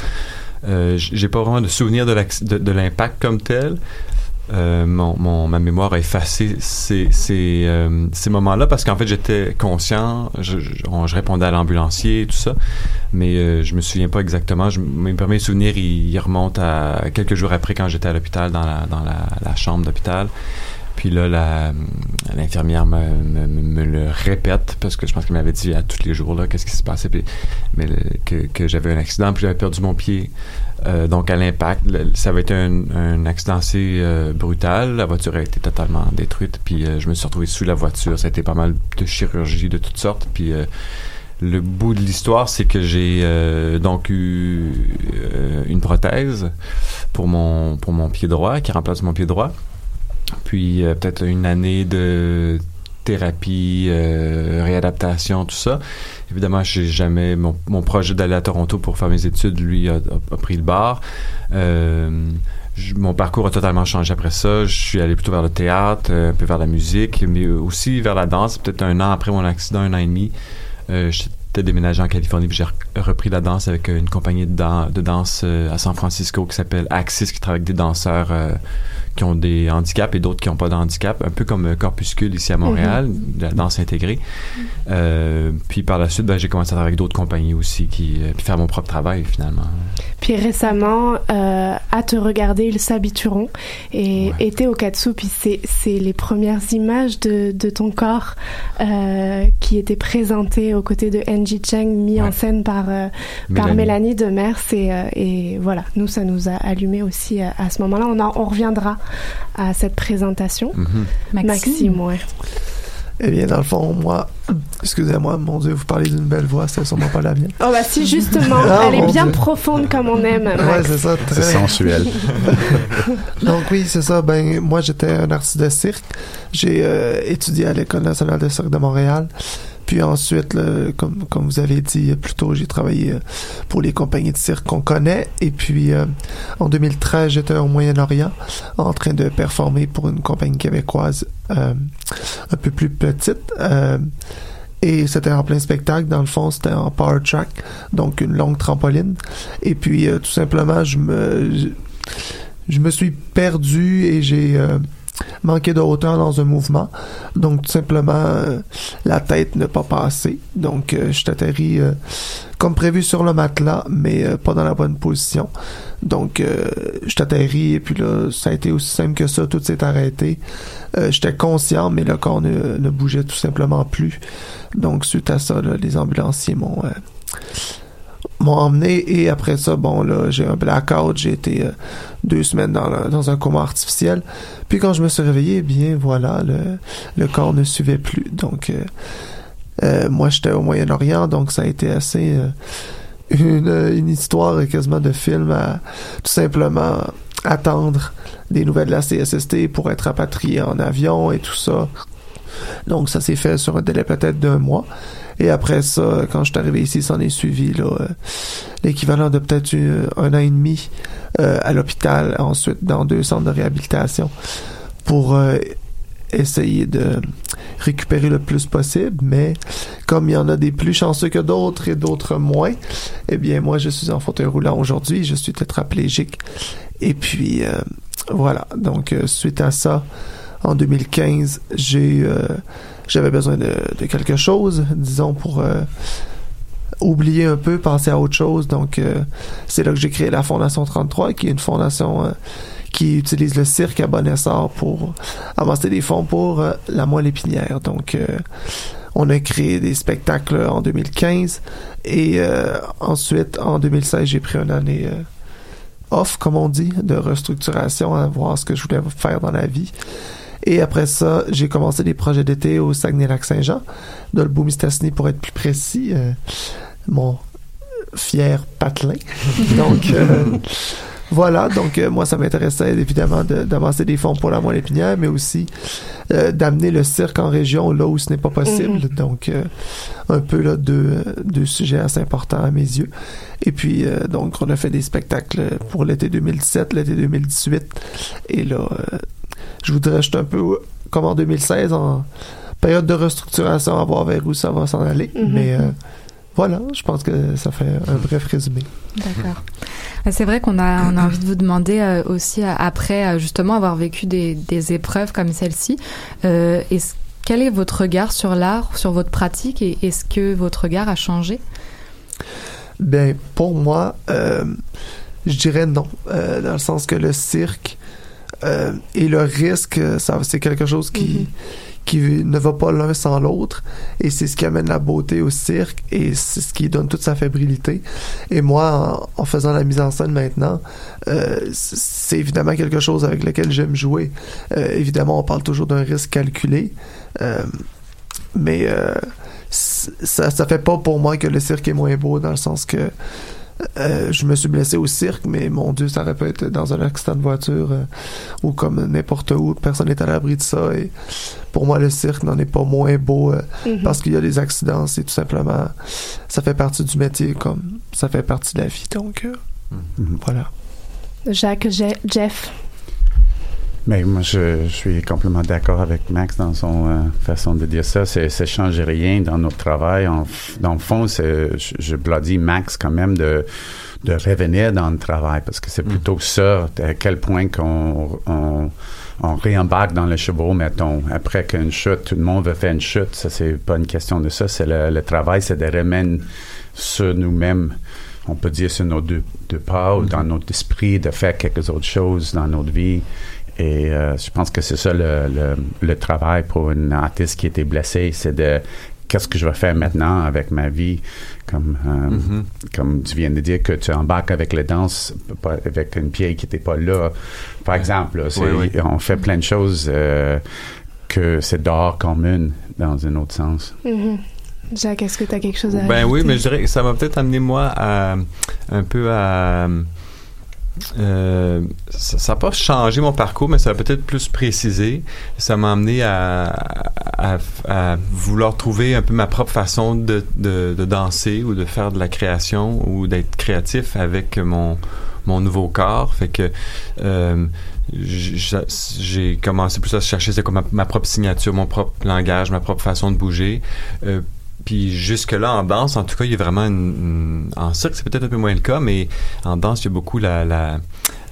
Euh, j'ai pas vraiment de souvenir de l'impact comme tel. Euh, mon, ma mémoire a effacé ces, ces, euh, moments-là parce qu'en fait j'étais conscient, je, répondais à l'ambulancier et tout ça, mais euh, je me souviens pas exactement. Je, mes premiers souvenirs ils, remontent à quelques jours après quand j'étais à l'hôpital dans dans la chambre d'hôpital. Puis là, l'infirmière me, le répète parce que je pense qu'elle m'avait dit à tous les jours là qu'est-ce qui se passait, puis, mais que, j'avais un accident, puis j'avais perdu mon pied. Euh, donc à l'impact, ça avait été un, accident assez euh, brutal. La voiture a été totalement détruite, puis euh, je me suis retrouvé sous la voiture. Ça a été pas mal de chirurgie de toutes sortes, puis le bout de l'histoire, c'est que j'ai donc eu une prothèse pour mon pour mon pied droit qui remplace mon pied droit. Puis euh, peut-être une année de thérapie, euh, réadaptation, tout ça. Évidemment, j'ai jamais mon, projet d'aller à Toronto pour faire mes études, lui a, pris le bar. Euh, mon parcours a totalement changé après ça. Je suis allé plutôt vers le théâtre, un peu vers la musique, mais aussi vers la danse. Peut-être un an après mon accident, un an et demi, j'étais déménagé en Californie, puis j'ai re- repris la danse avec une compagnie de, dan- de danse à San Francisco qui s'appelle Axis, qui travaille avec des danseurs qui ont des handicaps et d'autres qui n'ont pas de handicap, un peu comme euh, Corpuscule ici à Montréal, de la danse intégrée. Euh, puis par la suite, ben, j'ai commencé à travailler avec d'autres compagnies aussi, qui, euh, puis faire mon propre travail finalement. Puis récemment, euh, à te regarder, ils s'habitueront et était au Katsu. Puis c'est les premières images de, de ton corps euh, qui étaient présentées aux côtés de Angie Cheng, mis en scène par euh, par Mélanie. Mélanie Demers. Et, et voilà, nous ça nous a allumé aussi à, à ce moment-là. On en, on reviendra à cette présentation. Mm-hmm. Maxime, ouais. Eh bien, dans le fond, moi, excusez-moi, mon Dieu, vous parlez d'une belle voix, c'est sûrement pas la mienne. Oh bah si justement, *laughs* Ah, elle est bien Dieu. profonde comme on aime. Ouais, Max. c'est ça. très- C'est sensuel. *laughs* Donc oui, c'est ça. Ben moi, j'étais un artiste de cirque. J'ai euh, étudié à l'École nationale de cirque de Montréal. Puis ensuite, là, comme, comme vous avez dit plus tôt, j'ai travaillé euh, pour les compagnies de cirque qu'on connaît. Et puis, euh, en 2013, j'étais au Moyen-Orient en train de performer pour une compagnie québécoise euh, un peu plus petite. Euh, et c'était en plein spectacle. Dans le fond, c'était en power track, donc une longue trampoline. Et puis, euh, tout simplement, je me, je, je me suis perdu et j'ai manqué de hauteur dans un mouvement. Donc, tout simplement, euh, la tête n'a pas passé. Donc, euh, je t'atterris euh, comme prévu sur le matelas, mais pas dans la bonne position. Donc, je t'atterris et puis là, ça a été aussi simple que ça. Tout s'est arrêté. J'étais conscient, mais le corps ne, ne bougeait tout simplement plus. Donc, suite à ça, les ambulanciers m'ont... m'ont emmené et après ça bon là j'ai un blackout j'ai été euh, deux semaines dans, dans un coma artificiel. Puis quand je me suis réveillé eh bien voilà le, le corps ne suivait plus. Donc euh, euh, moi j'étais au Moyen-Orient donc ça a été assez une, une histoire quasiment de film à tout simplement attendre des nouvelles de la CSST pour être rapatrié en avion et tout ça. Donc ça s'est fait sur un délai peut-être d'un mois. Et après ça, quand je suis arrivé ici, s'en est suivi là, euh, l'équivalent de peut-être un an et demi euh, à l'hôpital, ensuite dans deux centres de réhabilitation pour euh, essayer de récupérer le plus possible. Mais comme il y en a des plus chanceux que d'autres et d'autres moins, eh bien moi je suis en fauteuil roulant aujourd'hui, je suis tétraplégique. Et puis voilà, donc suite à ça, en 2015, j'ai euh, j'avais besoin de, de quelque chose, disons pour euh, oublier un peu, penser à autre chose. Donc euh, c'est là que j'ai créé la Fondation 33, qui est une fondation euh, qui utilise le cirque à bon essor pour avancer des fonds pour euh, la moelle épinière. Donc on a créé des spectacles en 2015 et ensuite en 2016 j'ai pris une année off, comme on dit, de restructuration à voir ce que je voulais faire dans la vie. Et après ça, j'ai commencé des projets d'été au Saguenay-Lac-Saint-Jean, Dolbeau-Mistassini pour être plus précis, euh, mon fier patelin. *laughs* donc, euh, voilà, donc euh, moi, ça m'intéressait évidemment de- d'avancer des fonds pour la moelle épinière, mais aussi euh, d'amener le cirque en région là où ce n'est pas possible. Mhm. Donc, euh, un peu là deux, deux sujets assez importants à mes yeux. Et puis, euh, donc, on a fait des spectacles pour l'été 2017, l'été 2018. Et là, euh, je voudrais juste un peu comme en 2016, en période de restructuration, à voir vers où ça va s'en aller. Mhm. Mais euh, voilà, je pense que ça fait un bref résumé. D'accord. Euh, C'est vrai qu'on a, on a envie de vous demander euh, aussi, euh, après euh, justement avoir vécu des, des épreuves comme celle-ci, euh, quel est votre regard sur l'art, sur votre pratique, et est-ce que votre regard a changé? Ben, pour moi, euh, je dirais non. Euh, dans le sens que le cirque Euh, et le risque, ça, c'est quelque chose qui, qui ne va pas l'un sans l'autre. Et c'est ce qui amène la beauté au cirque et c'est ce qui donne toute sa fébrilité. Et moi, en, en faisant la mise en scène maintenant, euh, c'est évidemment quelque chose avec lequel j'aime jouer. Euh, évidemment, on parle toujours d'un risque calculé. Mais ça, ça fait pas pour moi que le cirque est moins beau dans le sens que euh, je me suis blessé au cirque, mais mon Dieu, ça aurait pu être dans un accident de voiture euh, ou comme n'importe où. Personne n'est à l'abri de ça. Et pour moi, le cirque n'en est pas moins beau euh, Mhm. parce qu'il y a des accidents. C'est tout simplement, ça fait partie du métier comme ça fait partie de la vie. Donc, euh, voilà. Jacques, Je- Jeff? Mais moi, je, je suis complètement d'accord avec Max dans son euh, façon de dire ça. C'est, ça change rien dans notre travail. En dans le fond, c'est, je, je blâme Max quand même de, de revenir dans le travail parce que c'est plutôt ça, à quel point qu'on on, on réembarque dans le chevaux, mettons. Après qu'une chute, tout le monde veut faire une chute. Ça, c'est pas une question de ça. C'est le, le travail, c'est de remettre sur nous-mêmes on peut dire sur nos deux, deux pas ou dans notre esprit de faire quelques autres choses dans notre vie. Et euh, je pense que c'est ça le, le, le travail pour une artiste qui était blessée, c'est de qu'est-ce que je vais faire maintenant avec ma vie, comme euh, Mhm. comme tu viens de dire que tu embarques avec la danse, pas avec une pied qui n'était pas là. Par exemple, là, c'est- Oui, oui. on fait plein de choses euh, que c'est dehors commune dans un autre sens. Mhm. Jacques, est-ce que tu as quelque chose à Ben oui, mais je dirais que ça m'a peut-être amené moi à un peu à euh, ça n'a pas changé mon parcours, mais ça a peut-être plus précisé. Ça m'a amené à, vouloir trouver un peu ma propre façon de, danser ou de faire de la création ou d'être créatif avec mon, mon nouveau corps. Fait que euh, j'ai commencé plus à chercher ma propre signature, mon propre langage, ma propre façon de bouger. Euh, puis jusque-là, en danse, en tout cas, il y a vraiment une... en cirque, c'est peut-être un peu moins le cas, mais en danse, il y a beaucoup euh,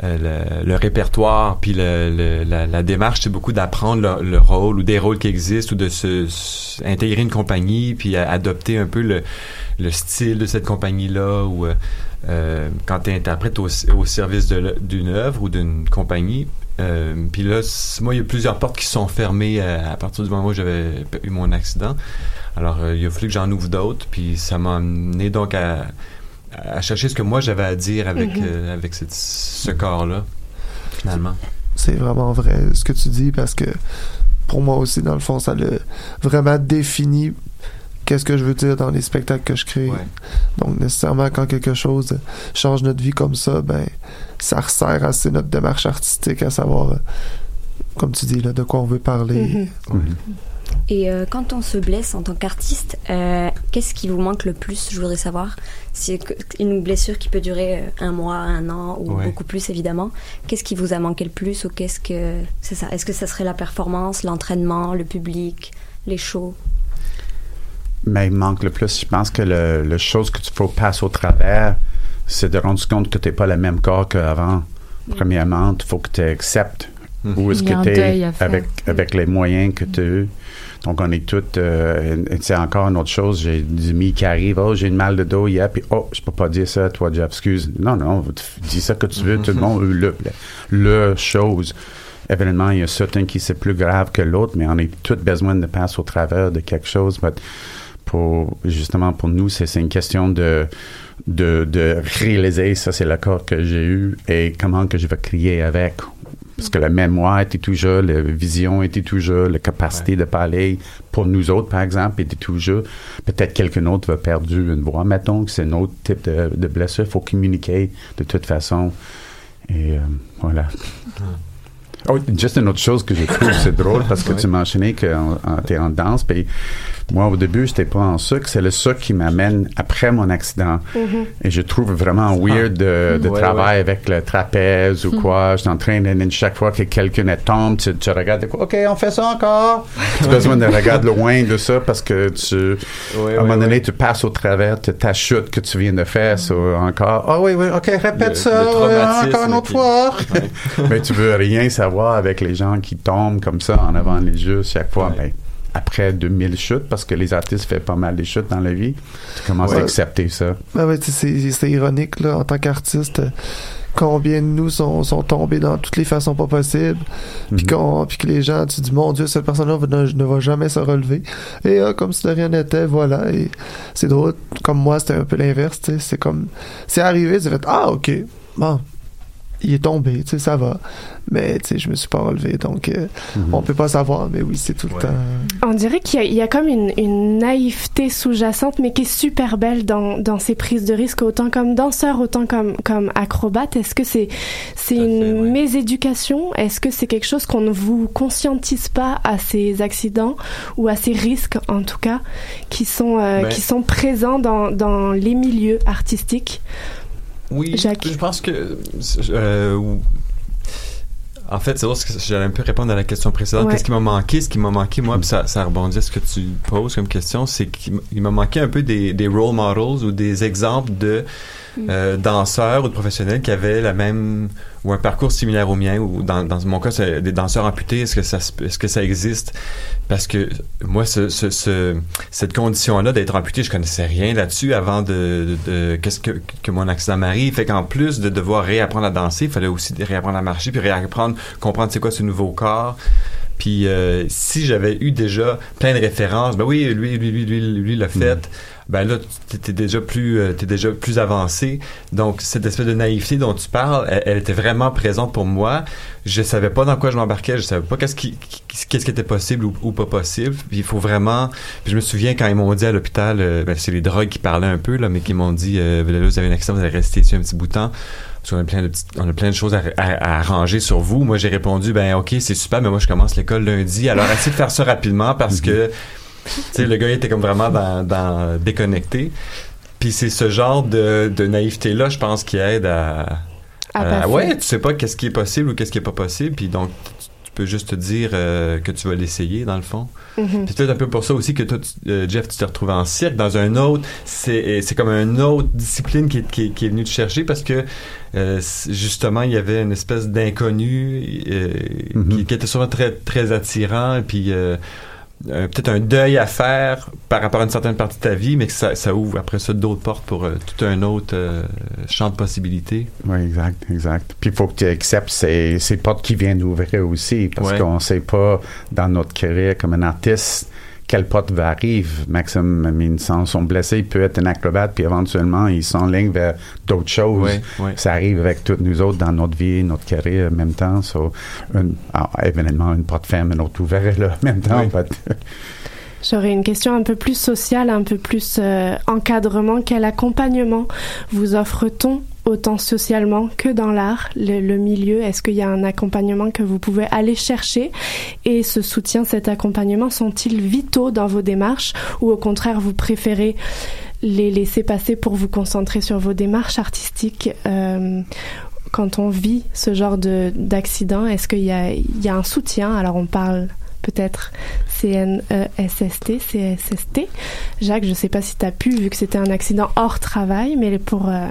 le, répertoire, puis la, démarche, c'est beaucoup d'apprendre le, le rôle ou des rôles qui existent ou de se, se- intégrer une compagnie, puis adopter un peu le, le style de cette compagnie-là ou... euh, euh, quand tu es interprète au, au service d'une œuvre ou d'une compagnie. Euh, puis là, moi, il y a plusieurs portes qui se sont fermées à, à partir du moment où j'avais eu mon accident. Alors, euh, il a fallu que j'en ouvre d'autres, puis ça m'a amené donc à, à chercher ce que moi j'avais à dire avec, Mhm. euh, avec cette- ce corps-là, finalement. C'est vraiment vrai ce que tu dis parce que pour moi aussi, dans le fond, ça le vraiment défini qu'est-ce que je veux dire dans les spectacles que je crée. Donc, nécessairement, quand quelque chose change notre vie comme ça, ben, ça resserre assez notre démarche artistique, à savoir, euh, comme tu dis, là, de quoi on veut parler. Mhm. Et euh, quand on se blesse en tant qu'artiste, euh, qu'est-ce qui vous manque le plus Je voudrais savoir? C'est une blessure qui peut durer un mois, un an ou Ouais. beaucoup plus évidemment. Qu'est-ce qui vous a manqué le plus ou qu'est-ce que c'est ça? Est-ce que ça serait la performance, l'entraînement, le public, les shows? Mais il manque le plus, je pense que le, le chose que tu faut passer au travers, c'est de rendre compte que tu n'es pas le même corps qu'avant. Premièrement, il faut que tu acceptes où est-ce que tu es avec, avec les moyens que tu as eu. Donc, on est toutes. euh, c'est encore une autre chose. J'ai des amis qui arrivent. Oh, j'ai une mal de dos hier. Puis, oh, je peux pas dire ça, toi, Jeff. Excuse. Non, non, dis ça que tu veux. Tout le monde veut le, le, le chose. Évidemment, il y a certains qui c'est plus grave que l'autre, mais on a tous besoin de passer au travers de quelque chose. But pour, justement, pour nous, c'est c'est une question de, de, réaliser ça, c'est corps que j'ai eu et comment que je vais crier avec. Parce que la mémoire était toujours, la vision était toujours, la capacité de parler pour nous autres, par exemple, était toujours. Peut-être quelqu'un d'autre va perdu une voix, mettons, que c'est un autre type de, blessure. Il faut communiquer de toute façon. Et euh, voilà. Oh, juste une autre chose que je trouve, c'est drôle parce que *laughs* tu mentionnais que tu es en danse. Puis moi, au début, j'étais pas en sucre. C'est le sucre qui m'amène après mon accident. Mhm. Et je trouve vraiment weird de, de Ouais, travailler avec le trapèze ou quoi. Je de, de- chaque fois que quelqu'un tombe, tu, tu regardes, OK, on fait ça encore? *laughs* tu as besoin de regarder loin de ça parce que tu, à un moment donné, tu passes au travers de ta chute que tu viens de faire. ça, encore, ah oui, oui, OK, répète Le- ça le traumatisme encore une autre fois. *laughs* Mais tu veux rien savoir avec les gens qui tombent comme ça en avant les yeux chaque fois. Ben, après 2000 chutes, parce que les artistes font pas mal de chutes dans la vie, tu commences à Ouais. accepter ça. Ben ouais, c'est ironique, là, en tant qu'artiste, combien de nous sont, sont tombés dans toutes les façons pas possibles, puis Mhm. que les gens, tu dis mon Dieu, cette personne-là ne, ne va jamais se relever, et euh, comme si de rien n'était, voilà. Et c'est drôle, comme moi, c'était un peu l'inverse, c'est comme c'est arrivé, c'est fait ah ok, bon, il est tombé, tu sais, ça va, mais tu sais, je me suis pas relevé, donc euh, Mhm. on peut pas savoir, mais oui, c'est tout le temps. On dirait qu'il y, a- il y a comme une, une naïveté sous-jacente, mais qui est super belle dans, dans ces prises de risque, autant comme danseur, autant comme, comme acrobate. Est-ce que c'est c'est une méséducation? Est-ce que c'est quelque chose qu'on ne vous conscientise pas à ces accidents ou à ces risques, en tout cas, qui sont, euh, Ben- qui sont présents dans, dans les milieux artistiques? Oui, je pense que. euh, en fait, c'est parce que j'allais un peu répondre à la question précédente. Ouais. Qu'est-ce qui m'a manqué? Ce qui m'a manqué, moi, puis ça, ça rebondit à ce que tu poses comme question, c'est qu'il m'a manqué un peu des, des role models ou des exemples de euh, danseurs ou de professionnels qui avaient la même ou un parcours similaire au mien ou dans, dans mon cas c'est des danseurs amputés. Est-ce que ça est-ce que ça existe? Parce que moi ce, ce- ce- cette condition là d'être amputé je connaissais rien là-dessus avant de, de- de- qu'est-ce que, que mon accident m'arrive. Fait qu'en plus de devoir réapprendre à danser il fallait aussi réapprendre à marcher puis réapprendre comprendre c'est quoi ce nouveau corps. Puis euh, si j'avais eu déjà plein de références, ben oui, lui, lui, lui, lui, lui l'a fait. Ben là, tu t'es déjà plus, euh, t'es déjà plus avancé. Donc cette espèce de naïveté dont tu parles, elle, elle était vraiment présente pour moi. Je savais pas dans quoi je m'embarquais, je savais pas qu'est-ce qui, qu'est-ce qui était possible ou, ou pas possible. Puis il faut vraiment. Puis je me souviens quand ils m'ont dit à l'hôpital, euh, ben, c'est les drogues qui parlaient un peu là, mais qui m'ont dit, euh, là, vous avez un accident, vous allez rester ici un petit bout de temps. Parce qu'on a plein de petites- on a plein de choses à, à- à arranger sur vous. Moi, j'ai répondu, ben ok, c'est super, mais moi, je commence l'école lundi. Alors, essayez de faire ça rapidement parce que, tu sais, le gars il était comme vraiment dans, dans déconnecté. Puis c'est ce genre de, de naïveté-là, je pense, qui aide à... À à- ouais, tu sais pas qu'est-ce qui est possible ou qu'est-ce qui est pas possible. Puis donc, tu, tu peux juste te dire euh, que tu vas l'essayer, dans le fond. Mhm. Puis peut-être un peu pour ça aussi que toi, tu- euh, Jeff, tu t'es retrouvé en cirque dans un autre. C'est c'est comme une autre discipline qui est, qui, est- qui est venue te chercher parce que euh, justement il y avait une espèce d'inconnu euh, qui, qui était souvent très très attirant. Et puis euh, peut-être un deuil à faire par rapport à une certaine partie de ta vie, mais que ça, ça ouvre après ça d'autres portes pour euh, tout un autre euh, champ de possibilités. Oui, exact, exact. Puis il faut que tu acceptes ces, ces portes qui viennent d'ouvrir aussi, parce Ouais. qu'on ne sait pas dans notre carrière comme un artiste quelle porte va arriver. Maxime, sans son blessé, il peut être un acrobate, puis éventuellement, il s'enligne vers d'autres choses. Ça arrive avec toutes nous autres dans notre vie, notre carrière en même temps. So, une- ah, évidemment, une porte ferme, une autre ouverte là, en même temps. Oui. but- J'aurais une question un peu plus sociale, un peu plus euh, encadrement. Quel accompagnement vous offre-t-on autant socialement que dans l'art, le, milieu Est-ce qu'il y a un accompagnement que vous pouvez aller chercher Et ce soutien, cet accompagnement, sont-ils vitaux dans vos démarches ou au contraire, vous préférez les laisser passer pour vous concentrer sur vos démarches artistiques euh, quand on vit ce genre de d'accident, est-ce qu'il y a, un soutien? Alors on parle peut-être CNESST, CSST. Jacques, je sais pas si tu as pu, vu que c'était un accident hors travail, mais pour... euh,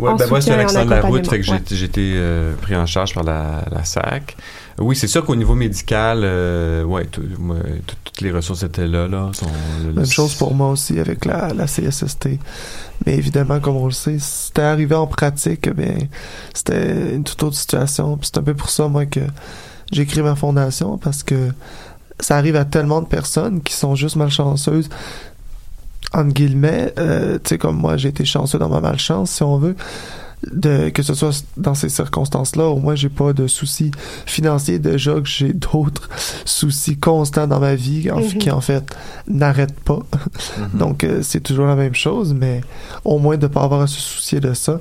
Ouais, en ben moi, c'est soutien un accident de la route, fait que j'ai ouais. été- j'ai été euh, pris en charge par la, la SAC. Oui, c'est sûr qu'au niveau médical, euh, ouais, tout- moi, tout- toutes les ressources étaient là. là sont, le- Même chose pour moi aussi avec la, la CSST. Mais évidemment, comme on le sait, c'était arrivé en pratique, ben, c'était une toute autre situation. Puis c'est un peu pour ça, moi, que j'ai créé ma fondation, parce que ça arrive à tellement de personnes qui sont juste malchanceuses. Entre guillemets, euh, tu sais, comme moi, j'ai été chanceux dans ma malchance, si on veut. De, que ce soit dans ces circonstances-là, au moins j'ai pas de soucis financiers déjà que j'ai d'autres *laughs* soucis constants dans ma vie en- Mhm. qui en fait n'arrêtent pas. *laughs* Donc euh, c'est toujours la même chose, mais au moins de pas avoir à se soucier de ça.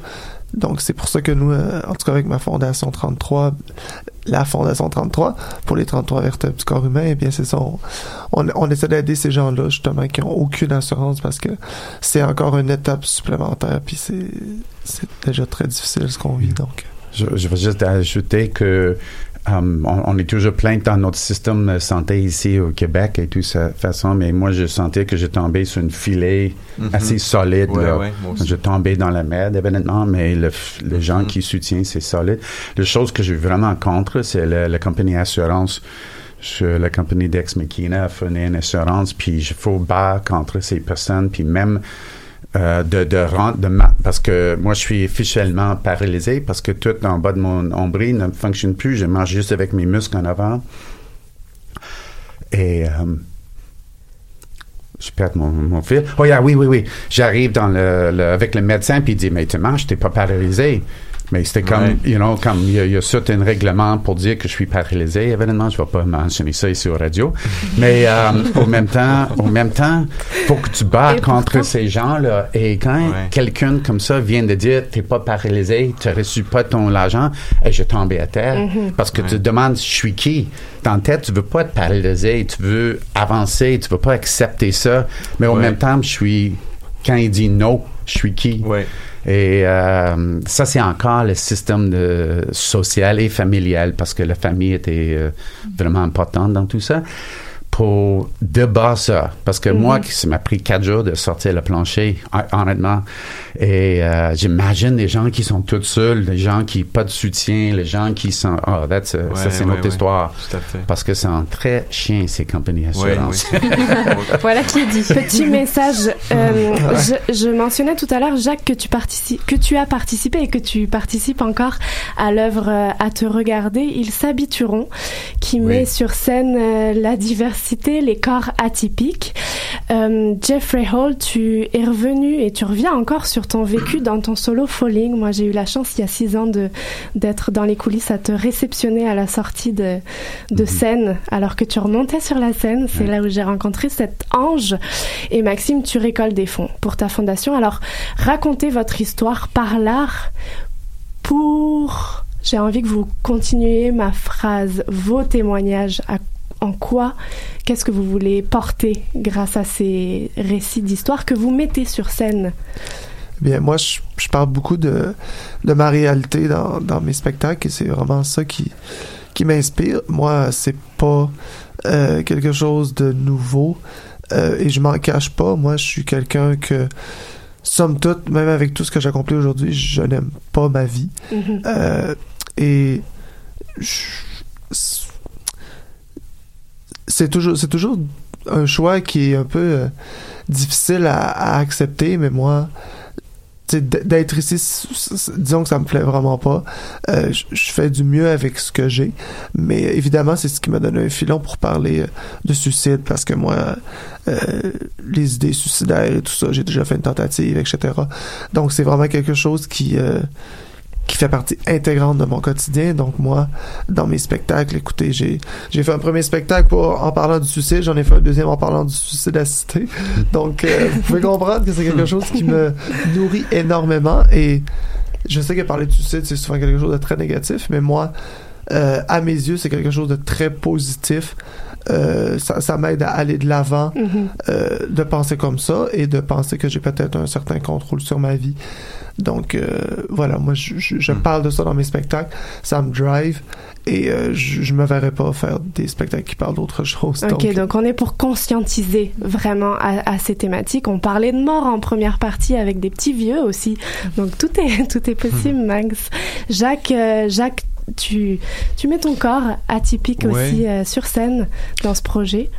Donc c'est pour ça que nous, euh, en tout cas avec ma fondation 33, la fondation 33 pour les 33 vertèbres du corps humain, eh bien c'est ça. On, on, essaie d'aider ces gens-là justement qui ont aucune assurance parce que c'est encore une étape supplémentaire puis c'est c'est déjà très difficile ce qu'on vit donc. Je, je veux juste ajouter que um, on, on est toujours plein dans notre système de santé ici au Québec et tout ça façon, mais moi je sentais que j'ai tombé sur une filet Mhm. assez solide. Ouais, là. j'ai tombé dans la merde évidemment, mais le, f- les gens qui soutiennent c'est solide. La chose que j'ai vraiment contre, c'est la, la compagnie assurance. Je, la compagnie d'Ex McKenna a fourni une assurance, puis il faut battre contre ces personnes, puis même euh, de, de de parce que moi, je suis officiellement paralysé parce que tout en bas de mon nombril ne fonctionne plus. Je marche juste avec mes muscles en avant. Et euh, je perds mon, mon fil. Oh, yeah, oui, oui, oui. J'arrive dans le- avec le médecin, puis il dit, mais tu manges, t'es pas paralysé. Mais c'était comme, Ouais. you know, comme il y, a- il y a règlement pour dire que je suis paralysé. Évidemment, je vais pas mentionner ça ici au radio. *laughs* Mais euh, au même temps, au même temps, faut que tu bats Et contre pourtant- ces gens-là. Et quand quelqu'un comme ça vient de dire, t'es pas paralysé, tu reçu pas ton argent, et je tombais à terre. Mhm. Parce que tu te demandes, je suis qui? Dans ta tête, tu veux pas être paralysé, tu veux avancer, tu veux pas accepter ça. Mais au même temps, je suis, quand il dit non, je suis qui? Et euh, ça, c'est encore le système de, social et familial parce que la famille était euh, vraiment importante dans tout ça. Pour débattre ça, parce que moi, ça m'a pris quatre jours de sortir le plancher, hon- honnêtement. Et euh, j'imagine les gens qui sont tous seuls, les gens qui pas de soutien, les gens qui sont. Oh, that's a- ça, Ouais, c'est une ouais, autre ouais. histoire. Tout à fait. Parce que c'est un très chien, ces compagnies d'assurance. *laughs* *laughs* voilà qui est dit. Petit message. euh, je, je mentionnais tout à l'heure, Jacques, que tu, participes, que tu as participé et que tu participes encore à l'œuvre euh, À te regarder. Ils s'habitueront, qui met sur scène euh, la diversité, les corps atypiques. Euh, Jeffrey Hall, tu es revenu et tu reviens encore sur ton vécu dans ton solo Falling. Moi, j'ai eu la chance il y a six ans de d'être dans les coulisses à te réceptionner à la sortie de, de scène alors que tu remontais sur la scène. C'est là où j'ai rencontré cet ange. Et Maxime, tu récoltes des fonds pour ta fondation. Alors, racontez votre histoire par l'art pour... J'ai envie que vous continuiez ma phrase, vos témoignages, à- en quoi, qu'est-ce que vous voulez porter grâce à ces récits d'histoire que vous mettez sur scène? Bien, moi, je, je parle beaucoup de, de ma réalité dans, dans mes spectacles et c'est vraiment ça qui, qui m'inspire. Moi, c'est pas euh, quelque chose de nouveau euh, et je m'en cache pas. Moi, je suis quelqu'un que, somme toute, même avec tout ce que j'accomplis aujourd'hui, je n'aime pas ma vie. Mhm. Euh, et je- c'est toujours, c'est toujours un choix qui est un peu euh, difficile à, à accepter, mais moi, d'être ici, disons que ça me plaît vraiment pas. Euh, je fais du mieux avec ce que j'ai, mais évidemment, c'est ce qui m'a donné un filon pour parler euh, de suicide, parce que moi, euh, les idées suicidaires et tout ça, j'ai déjà fait une tentative, etc. Donc, c'est vraiment quelque chose qui... qui fait partie intégrante de mon quotidien. Donc moi, dans mes spectacles, écoutez, j'ai j'ai fait un premier spectacle pour, en parlant du suicide, j'en ai fait un deuxième en parlant du suicide assisté. *laughs* Donc euh, vous pouvez comprendre que c'est quelque chose qui me nourrit énormément et je sais que parler de suicide, c'est souvent quelque chose de très négatif, mais moi, euh, à mes yeux, c'est quelque chose de très positif. Euh, ça ça m'aide à aller de l'avant, Mhm. euh, de penser comme ça et de penser que j'ai peut-être un certain contrôle sur ma vie. Donc euh, voilà, moi je, je, je parle de ça dans mes spectacles, ça me drive et euh, je, je me verrais pas faire des spectacles qui parlent d'autre chose. Ok, donc on est pour conscientiser vraiment à, à ces thématiques. On parlait de mort en première partie avec des petits vieux aussi. Donc tout est *laughs* tout est possible, Max. Jacques, euh, Jacques, tu tu mets ton corps atypique Ouais. aussi euh, sur scène dans ce projet.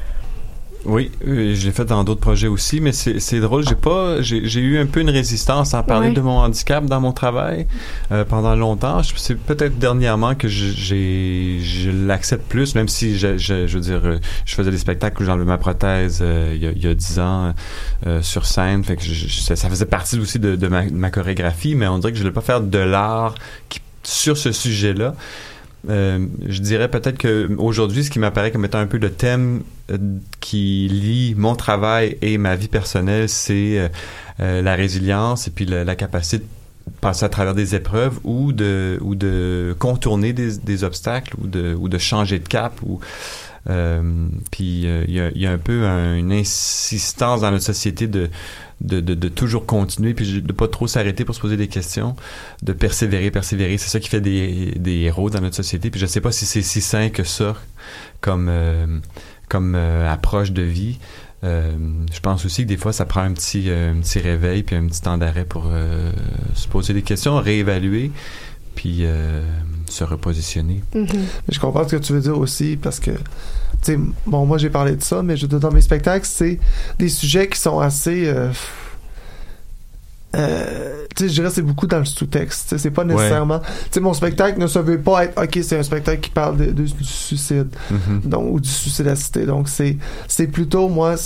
Oui, euh, je l'ai fait dans d'autres projets aussi, mais c'est c'est drôle, j'ai pas, j'ai j'ai eu un peu une résistance à parler Ouais. de mon handicap dans mon travail euh, pendant longtemps. C'est peut-être dernièrement que je- j'ai, je l'accepte plus, même si je, je, je veux dire, euh, je faisais des spectacles où j'enlevais ma prothèse euh, il y a- il y a dix ans euh, sur scène, fait que je- je- ça faisait partie aussi de, de ma, de ma chorégraphie, mais on dirait que je ne voulais pas faire de l'art qui- sur ce sujet-là. Euh, je dirais peut-être que aujourd'hui, ce qui m'apparaît comme étant un peu le thème euh, qui lie mon travail et ma vie personnelle, c'est euh, la résilience et puis la, capacité de passer à travers des épreuves ou de ou de contourner des, obstacles ou de ou de changer de cap ou puis euh, il y, a, y a un peu un- une insistance dans notre société de de, de, de toujours continuer puis de pas trop s'arrêter pour se poser des questions de persévérer persévérer. C'est ça qui fait des, des héros dans notre société. Puis je sais pas si c'est si sain que ça comme euh, comme euh, approche de vie. Euh, je pense aussi que des fois ça prend un petit euh, un petit réveil puis un petit temps d'arrêt pour euh, se poser des questions réévaluer. Puis euh, se repositionner Mais je comprends ce que tu veux dire aussi parce que, tu sais, bon, moi j'ai parlé de ça, mais je, dans mes spectacles, c'est des sujets qui sont assez. euh, euh, tu sais, je dirais c'est beaucoup dans le sous-texte. C'est pas nécessairement. Tu sais, mon spectacle ne se veut pas être. Ok, c'est un spectacle qui parle de, de- du suicide, Mhm. donc ou du suicide assisté. Donc c'est c'est plutôt moi.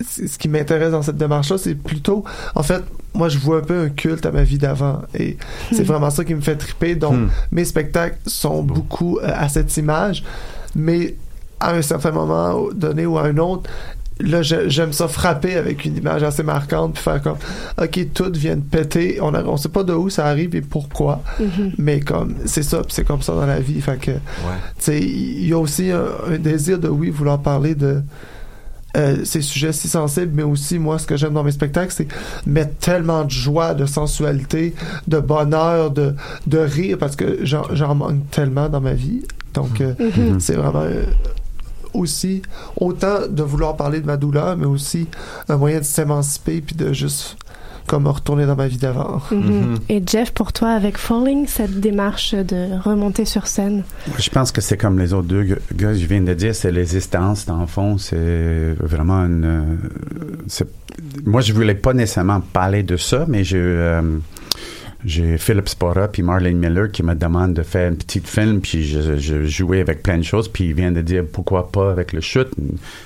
Ce qui m'intéresse dans cette démarche-là, c'est plutôt, en fait, moi je vois un peu un culte à ma vie d'avant, et c'est Hmm. vraiment ça qui me fait triper. Donc Hmm. mes spectacles sont beaucoup euh, à cette image, mais à un certain moment donné ou à un autre, là j'aime ça frapper avec une image assez marquante puis faire comme ok tout vient de péter on on sait pas de où ça arrive et pourquoi Mhm. mais comme c'est ça puis c'est comme ça dans la vie fait que tu sais il y a aussi un, un désir de oui vouloir parler de euh, ces sujets si sensibles, mais aussi moi ce que j'aime dans mes spectacles, c'est mettre tellement de joie, de sensualité, de bonheur, de, de rire, parce que j'en j'en manque tellement dans ma vie. Donc euh, Mhm. c'est vraiment euh, aussi autant de vouloir parler de ma douleur, mais aussi un moyen de s'émanciper puis de juste comme retourner dans ma vie d'avant. Mhm. Et Jeff, pour toi, avec Falling, cette démarche de remonter sur scène, Je pense que c'est comme les autres deux gars je viens de dire, c'est l'existence, dans le fond. C'est vraiment une. euh, moi, je voulais pas nécessairement parler de ça, mais j'ai. euh, j'ai Philip Spora puis Marlene Miller qui me demandent de faire un petit film, puis je, je jouais avec plein de choses, puis ils viennent de dire pourquoi pas avec le chute.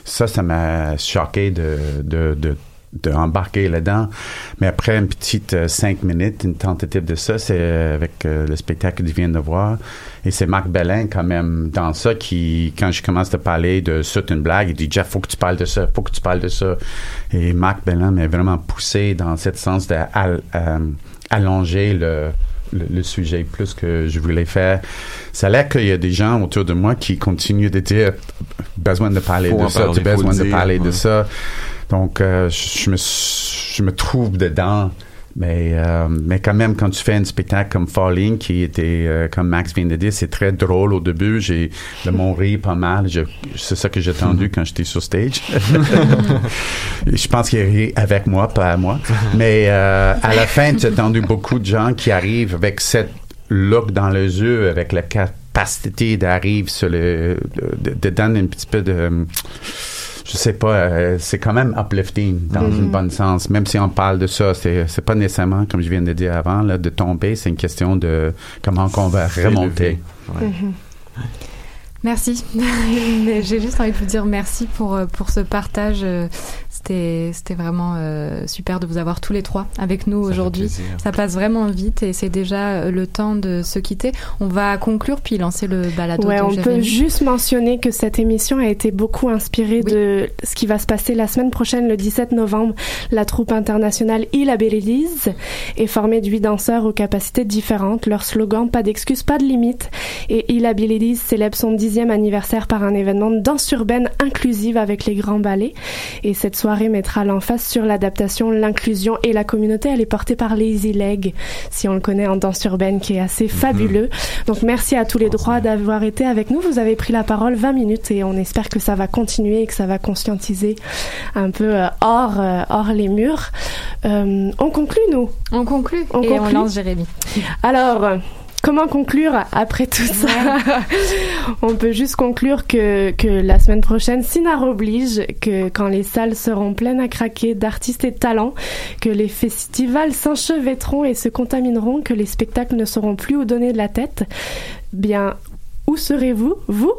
Ça, ça m'a choqué de, de, de de embarquer là-dedans. Mais après une petite euh, cinq minutes, une tentative de ça, c'est euh, avec euh, le spectacle que tu viens de voir. Et c'est Marc Bellin, quand même, dans ça, qui, quand je commence à parler de ça, une blague, il dit, Jeff, faut que tu parles de ça, faut que tu parles de ça. Et Marc Bellin m'a vraiment poussé dans ce sens d'allonger le, le, le sujet plus que je voulais faire. Ça a l'air qu'il y a des gens autour de moi qui continuent de dire, besoin de parler Faut de ça, parler, besoin de parler de ça. Donc, euh, je, je me, je me trouve dedans. Mais, euh, mais quand même, quand tu fais un spectacle comme Falling, qui était, euh, comme Max vient de dire, c'est très drôle au début. J'ai le mon rire pas mal. C'est ça que j'ai entendu quand j'étais sur stage. *laughs* Je pense qu'il rit avec moi, pas à moi. Mais euh, à la fin, tu as entendu beaucoup de gens qui arrivent avec cette look dans les yeux, avec la capacité d'arriver sur le, de, de donner un petit peu de je sais pas, euh, c'est quand même uplifting dans Mhm. une bonne sens. Même si on parle de ça, c'est c'est pas nécessairement, comme je viens de dire avant, là, de tomber, c'est une question de comment qu'on va remonter. Mhm. Merci. *laughs* J'ai juste envie de vous dire merci pour, euh, pour ce partage. C'était c'était vraiment euh, super de vous avoir tous les trois avec nous aujourd'hui. Ça passe vraiment vite et c'est déjà euh, le temps de se quitter. On va conclure puis lancer le balado Ouais, on peut juste mentionner que cette émission a été beaucoup inspirée de ce qui va se passer la semaine prochaine, le 17 novembre. La troupe internationale Il Abilities est formée de huit danseurs aux capacités différentes. Leur slogan, pas d'excuses, pas de limites. Et Il Abilities célèbre son dixième anniversaire par un événement de danse urbaine inclusive avec les grands ballets. Et cette soirée mettra l'emphase sur l'adaptation, l'inclusion et la communauté. Elle est portée par Lazy Leg, si on le connaît en danse urbaine, qui est assez fabuleux. Donc merci à tous les droits d'avoir été avec nous. Vous avez pris la parole 20 minutes et on espère que ça va continuer et que ça va conscientiser un peu euh, hors, euh, hors les murs. Euh, on conclut, nous On conclut on et on conclut. lance Jérémy. Alors, euh, comment conclure après tout ça *laughs* On peut juste conclure que, que la semaine prochaine, Sinar oblige, que quand les salles seront pleines à craquer d'artistes et de talents, que les festivals s'enchevêtront et se contamineront, que les spectacles ne sauront plus où donner de la tête, bien, où serez-vous, vous?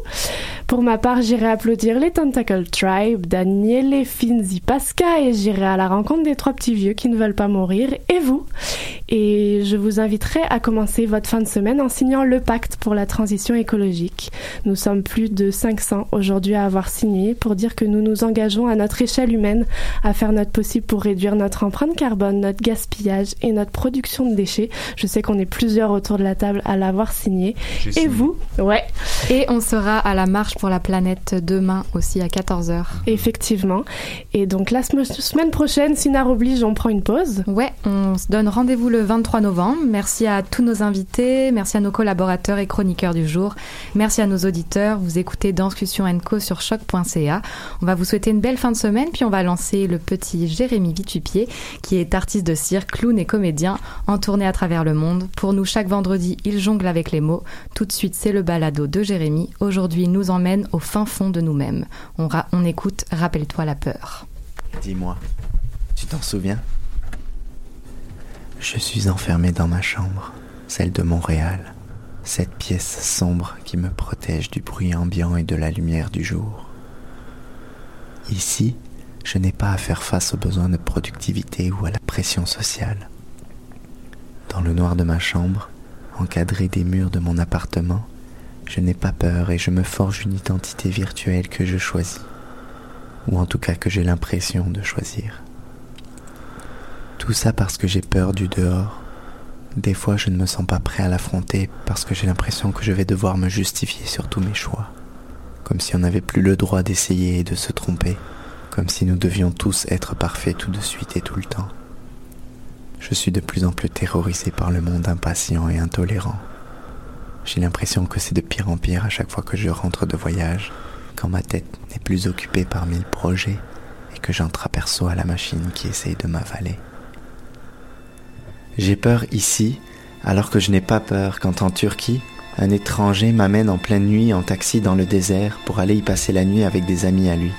Pour ma part, j'irai applaudir les Tentacle Tribe, Daniele Finzi Pasca et j'irai à la rencontre des trois petits vieux qui ne veulent pas mourir, et vous Et je vous inviterai à commencer votre fin de semaine en signant le pacte pour la transition écologique. Nous sommes plus de 500 aujourd'hui à avoir signé pour dire que nous nous engageons à notre échelle humaine à faire notre possible pour réduire notre empreinte carbone, notre gaspillage et notre production de déchets. Je sais qu'on est plusieurs autour de la table à l'avoir signé. Et signé. vous? Ouais. Et on sera à la marche pour la planète demain aussi à 14h. Effectivement. Et donc la sem- semaine prochaine, Sinar oblige, on prend une pause. Ouais, on se donne rendez-vous le 23 novembre. Merci à tous nos invités, merci à nos collaborateurs et chroniqueurs du jour, merci à nos auditeurs. Vous écoutez Discussion Co sur choc.ca. On va vous souhaiter une belle fin de semaine, puis on va lancer le petit Jérémy Vitupier, qui est artiste de cirque, clown et comédien, en tournée à travers le monde. Pour nous, chaque vendredi, il jongle avec les mots. Tout de suite, c'est le balado de Jérémy. Aujourd'hui, nous emmène au fin fond de nous-mêmes. On, on écoute Rappelle-toi la peur. Dis-moi, tu t'en souviens? Je suis enfermé dans ma chambre, celle de Montréal, cette pièce sombre qui me protège du bruit ambiant et de la lumière du jour. Ici, je n'ai pas à faire face aux besoins de productivité ou à la pression sociale. Dans le noir de ma chambre, encadré des murs de mon appartement, je n'ai pas peur et je me forge une identité virtuelle que je choisis, ou en tout cas que j'ai l'impression de choisir. Tout ça parce que j'ai peur du dehors. Des fois, je ne me sens pas prêt à l'affronter parce que j'ai l'impression que je vais devoir me justifier sur tous mes choix, comme si on n'avait plus le droit d'essayer et de se tromper, comme si nous devions tous être parfaits tout de suite et tout le temps. Je suis de plus en plus terrorisé par le monde impatient et intolérant. J'ai l'impression que c'est de pire en pire à chaque fois que je rentre de voyage, quand ma tête n'est plus occupée par mille projets et que j'entreaperçois la machine qui essaye de m'avaler. J'ai peur ici, alors que je n'ai pas peur quand en Turquie, un étranger m'amène en pleine nuit en taxi dans le désert pour aller y passer la nuit avec des amis à lui.